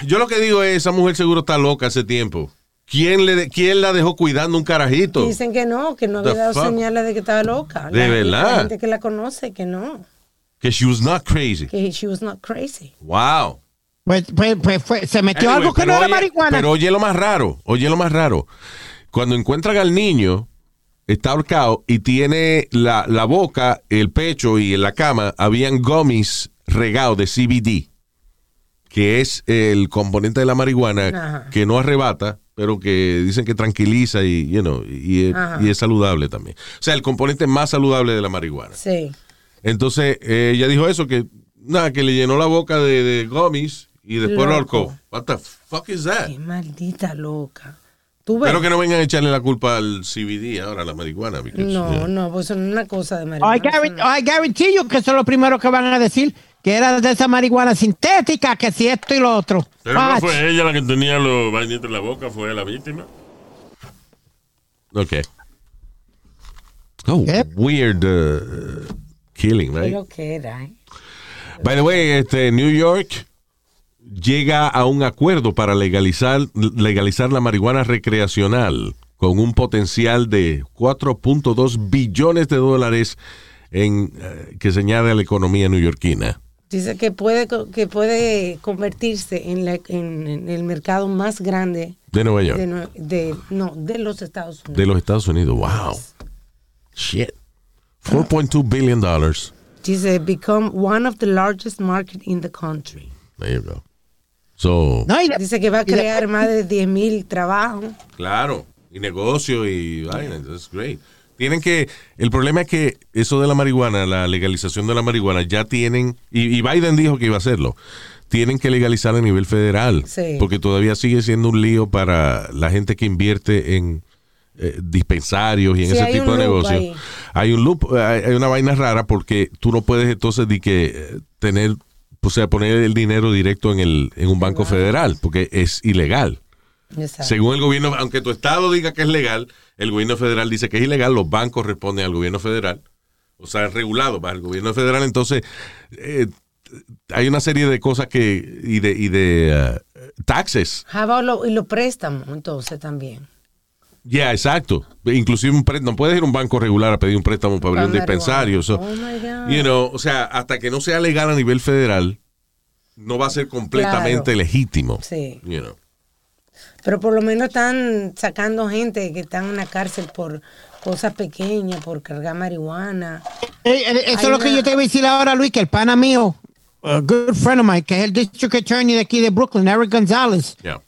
Yo lo que digo es, esa mujer seguro está loca hace tiempo. ¿Quién, le de- quién la dejó cuidando un carajito? Dicen que no, que no había The dado fuck? señales de que estaba loca. ¿De La- verdad? La gente que la conoce, que no. Que she was not crazy. Que she was not crazy. Wow. Pues, pues, pues se metió Anyway, algo que pero no era oye- marihuana. Pero oye lo más raro, oye lo más raro. Cuando encuentran al niño, está ahorcado y tiene la, la boca, el pecho y en la cama habían gummies regados de CBD, que es el componente de la marihuana Ajá. que no arrebata, pero que dicen que tranquiliza y, you know, y, es- Ajá. y es saludable también. O sea, el componente más saludable de la marihuana. Sí. Entonces, eh, ella dijo eso, que nada, que le llenó la boca de, de gummies y después lo ahorcó. What the fuck is that? Qué maldita loca. Espero que no vengan a echarle la culpa al CBD ahora, a la marihuana. because, No, yeah. no, pues eso no es una cosa de I, marihuana. guarantee, I guarantee you que eso es lo primero que van a decir, que era de esa marihuana sintética, que si esto y lo otro. Pero no fue ella la que tenía los vainitos en la boca, fue la víctima. Ok. Oh, weird uh, killing, right? lo que era, ¿eh? By the way, este, New York llega a un acuerdo para legalizar, legalizar la marihuana recreacional con un potencial de 4.2 billones de dólares en, eh, que se añade a la economía neoyorquina. Dice que puede, que puede convertirse en, la- en- en el mercado más grande De Nueva York. de, de- no, de los Estados Unidos. De los Estados Unidos. Wow. Shit. 4.2 billion dollars. Dice, become one of the largest market in the country. There you go. So, Dice que va a crear más de 10 mil trabajos. claro, y negocio y vaina, that's great. Tienen que, el problema es que eso de la marihuana, la legalización de la marihuana, ya tienen, y, y Biden dijo que iba a hacerlo, tienen que legalizar a nivel federal, Sí. porque todavía sigue siendo un lío para la gente que invierte en eh, dispensarios y en Sí, ese tipo de negocios. Hay un loop, hay hay una vaina rara porque tú no puedes entonces de que eh, tener, o sea, poner el dinero directo en, el, en un banco federal, porque es ilegal. Exacto. Según el gobierno, aunque tu estado diga que es legal, el gobierno federal dice que es ilegal, los bancos responden al gobierno federal, o sea, es regulado para el gobierno federal, entonces eh, hay una serie de cosas que, y de, y de uh, taxes. Lo- y los préstamos, entonces, también. Yeah, exacto. Inclusive un préstamo, no puedes ir a un banco regular a pedir un préstamo para abrir un dispensario. so, Oh my God. you know, o sea, hasta que no sea legal a nivel federal, no va a ser completamente Claro. legítimo. Sí. You know. Pero por lo menos están sacando gente que está en la cárcel por cosas pequeñas, por cargar marihuana. Eh, eh, Eso Hay es lo que yo te iba a decir ahora, Luis, que el pana mío, a good friend of mine, que es el district attorney de aquí de Brooklyn, Eric González, Yeah.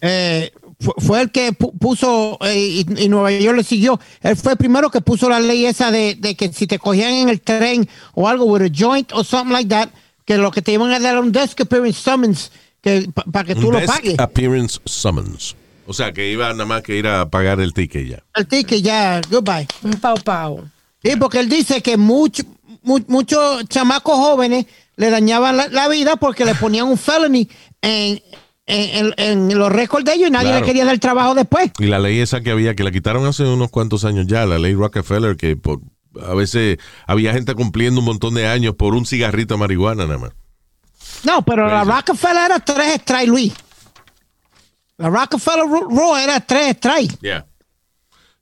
eh, fue, fue el que pu- puso, eh, y, y Nueva York le siguió, él fue el primero que puso la ley esa de, de que si te cogían en el tren o algo with a joint o something like that, que lo que te iban a dar un desk appearance summons que para que tú Un lo desk pagues. appearance summons. O sea, que iba nada más que ir a pagar el ticket ya. El ticket ya, goodbye. Un pau pau. Sí, porque él dice que mucho- mu- muchos chamacos jóvenes le dañaban la, la vida porque le ponían un felony en, en, en- en los récords de ellos y nadie Claro. le quería dar trabajo después. Y la ley esa que había, que la quitaron hace unos cuantos años ya, la ley Rockefeller, que por, a veces había gente cumpliendo un montón de años por un cigarrito de marihuana nada más. No, pero la. Rockefeller era tres strikes, Luis. La Rockefeller Rule era tres strikes. Yeah.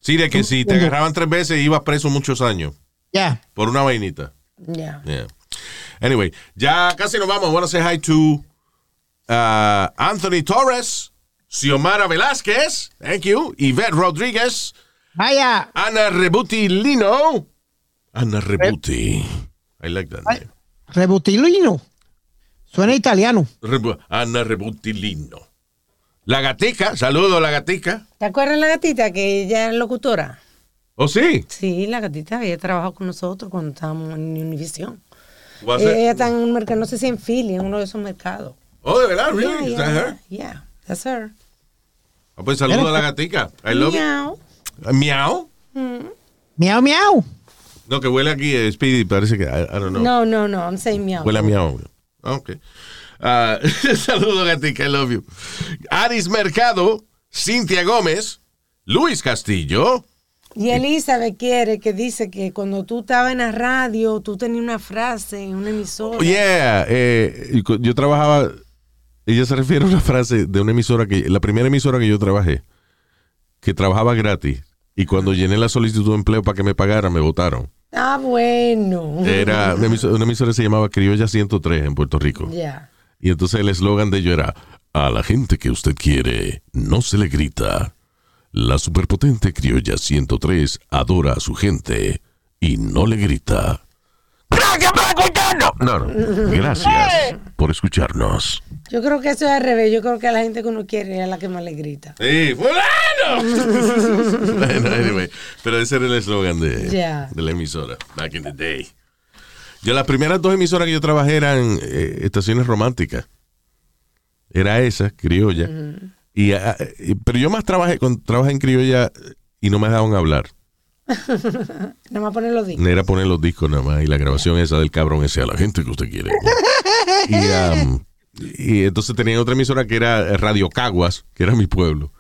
Sí, de que si te agarraban tres veces ibas preso muchos años Ya. por una vainita. Ya. Yeah. Anyway, ya casi nos vamos. I want to say hi to uh, Anthony Torres, Xiomara Velázquez, thank you, Yvette Rodríguez, Vaya. Ana Rebuti Lino. Ana Rebuti. I like that name. Rebutilino. Suena italiano. Ana Rebuti Lino. La gatica, saludo la gatica. ¿Te acuerdas la gatita que ella es locutora? ¿Oh, sí? Sí, la gatita, ella trabajó con nosotros cuando estábamos en it- Ella está en un mercado, no sé si en Philly, en uno de esos mercados. Oh, de verdad, really? Yeah, Is that yeah, her? Yeah, that's her. Ah, pues saludo a la gatica. I love it. Miau. Ah, Miau. Miau, miau. No, que huele aquí, eh, Speedy, parece que, I, I don't know. No, no, no, I'm saying miau. Huele a miau. Ok. Ah, saludo, gatica, I love you. Aris Mercado, Cintia Gómez, Luis Castillo. Y Elizabeth quiere que dice que cuando tú estabas en la radio, tú tenías una frase en una emisora. Yeah, eh, yo trabajaba, ella se refiere a una frase de una emisora que, la primera emisora que yo trabajé, que trabajaba gratis, y cuando llené la solicitud de empleo para que me pagaran, me votaron. Ah, bueno. Era una emisora, una emisora que se llamaba Criolla 103 en Puerto Rico. Ya. Y entonces el eslogan de ello era, a la gente que usted quiere, no se le grita. La superpotente criolla 103 adora a su gente y no le grita. ¡Gracias por escucharnos! No, no. Gracias por escucharnos. Yo creo que eso es al revés. Yo creo que a la gente que uno quiere es la que más le grita. ¡Sí, fulano! bueno, anyway, pero ese era el eslogan de, de la emisora, back in the day. Yo las primeras dos emisoras que yo trabajé eran eh, estaciones románticas. Era esa, criolla. y, ah, eh, pero yo más trabajé, con, trabajé en criolla y no me dejaban hablar. Nada más poner los discos. Era poner los discos nada más y la grabación esa del cabrón ese a la gente que usted quiere. y, um, y entonces tenía otra emisora que era Radio Caguas, que era mi pueblo.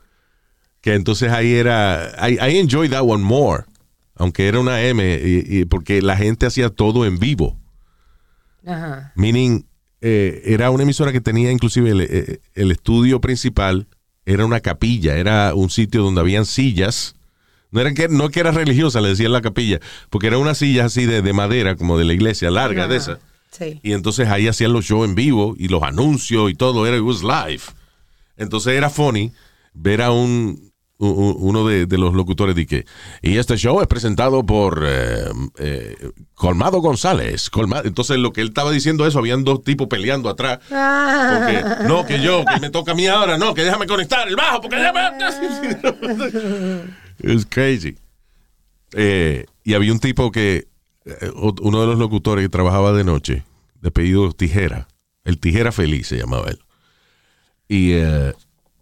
Que entonces ahí era, I, I enjoyed that one more. Aunque era una M, y- y porque la gente hacía todo en vivo. Ajá. Meaning, eh, era una emisora que tenía inclusive el, eh, el estudio principal, era una capilla, era un sitio donde habían sillas. No, era que, no que era religiosa, le decían la capilla, porque era una silla así de, de madera, como de la iglesia, larga de esa. Sí. Y entonces ahí hacían los shows en vivo y los anuncios y todo, era it was live. Entonces era funny ver a un, uno de, de los locutores de que, y este show es presentado por eh, eh, Colmado González. Colmado. Entonces lo que él estaba diciendo eso, habían dos tipos peleando atrás. Ah. Porque, no, que yo, que me toca a mí ahora, no, que déjame conectar el bajo, porque ya Es crazy. Eh, y había un tipo que, eh, uno de los locutores que trabajaba de noche, de pedido Tijera, el Tijera Feliz se llamaba él. Y, eh,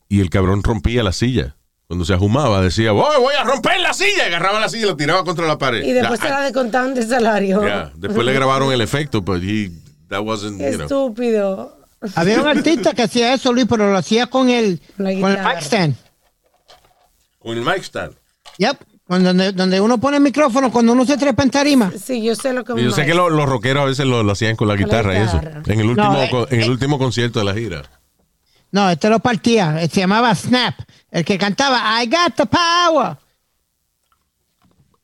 y el cabrón rompía la silla. Cuando se ajumaba decía, voy, voy a romper la silla. Y agarraba la silla y la tiraba contra la pared. Y después se Ya, la descontaban de salario. Después le grabaron el efecto, pero he, that wasn't, you know. Estúpido. Había un artista que hacía eso, Luis, pero lo hacía con el, La con el mic stand. Con el mic stand. Yep. Con donde, donde uno pone el micrófono cuando uno se trepa en tarima. Sí, yo sé lo que Y yo sé que lo- los rockeros a veces lo, lo hacían con la Con la guitarra y eso. guitarra. En el último, No, eh, en el eh. último concierto de la gira. No, este lo partía. Se llamaba Snap. El que cantaba I got the power.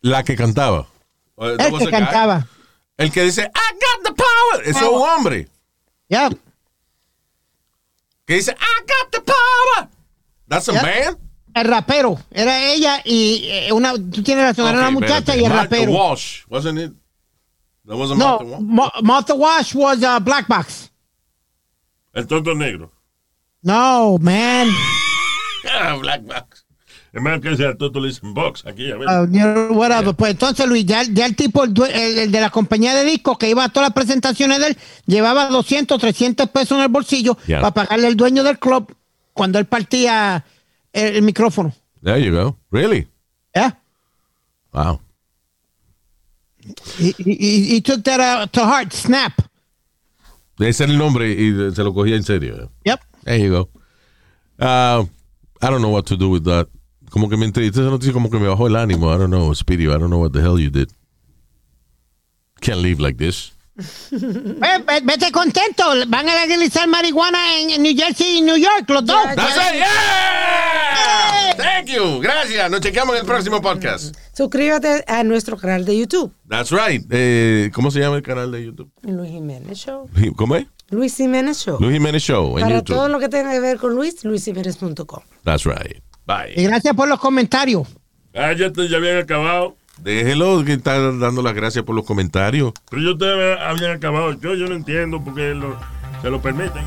La que cantaba. El que cantaba. El que dice, I got the power. Ese es un hombre. Yeah. Que dice, I got the power. That's a Yeah. man. El rapero. Era ella y eh, una. Tú tienes razón, era una Okay, muchacha y el Martha rapero. Walsh, wasn't it? That wasn't No, Martha Walsh? Mo- Martha Wash was a black box. El tonto negro. No, man. Black Box. Es más que sea Toto box aquí, a ver. Uh, whatever. Pues entonces, Luis, ya, ya el tipo, el, el- el de la compañía de discos que iba a todas las presentaciones de él, llevaba 200, 300 pesos en el bolsillo Yeah. para pagarle al dueño del club cuando él partía el, el micrófono. There you go. Really? Yeah. Wow. He, he- he- took that out to heart, snap. Ese era el nombre y se lo cogía en serio. Eh. Yep. There you go. Uh, I don't know what to do with that. Como que me entriste esa noticia, como que me bajó el ánimo. I don't know, Speedy. I don't know what the hell you did. Can't live like this. Ve- vete contento. Van a legalizar marihuana en, en New Jersey y New York, los dos. That's it. Yeah! Thank you. Gracias. Nos chequeamos en el próximo podcast. Suscríbete a nuestro canal de YouTube, That's right. Eh, ¿Cómo se llama el canal de YouTube? Luis Jiménez Show. ¿Cómo es? Luis Jiménez Show. Luis Jiménez Show en Para YouTube. todo lo que tenga que ver con Luis, luisjiménez.com. That's right. Bye. Y gracias por los comentarios. Ah, ya, te- ya habían acabado. Déjelo que está dando las gracias por los comentarios. Pero yo te habían acabado. Yo, yo no entiendo por qué lo- se lo permiten.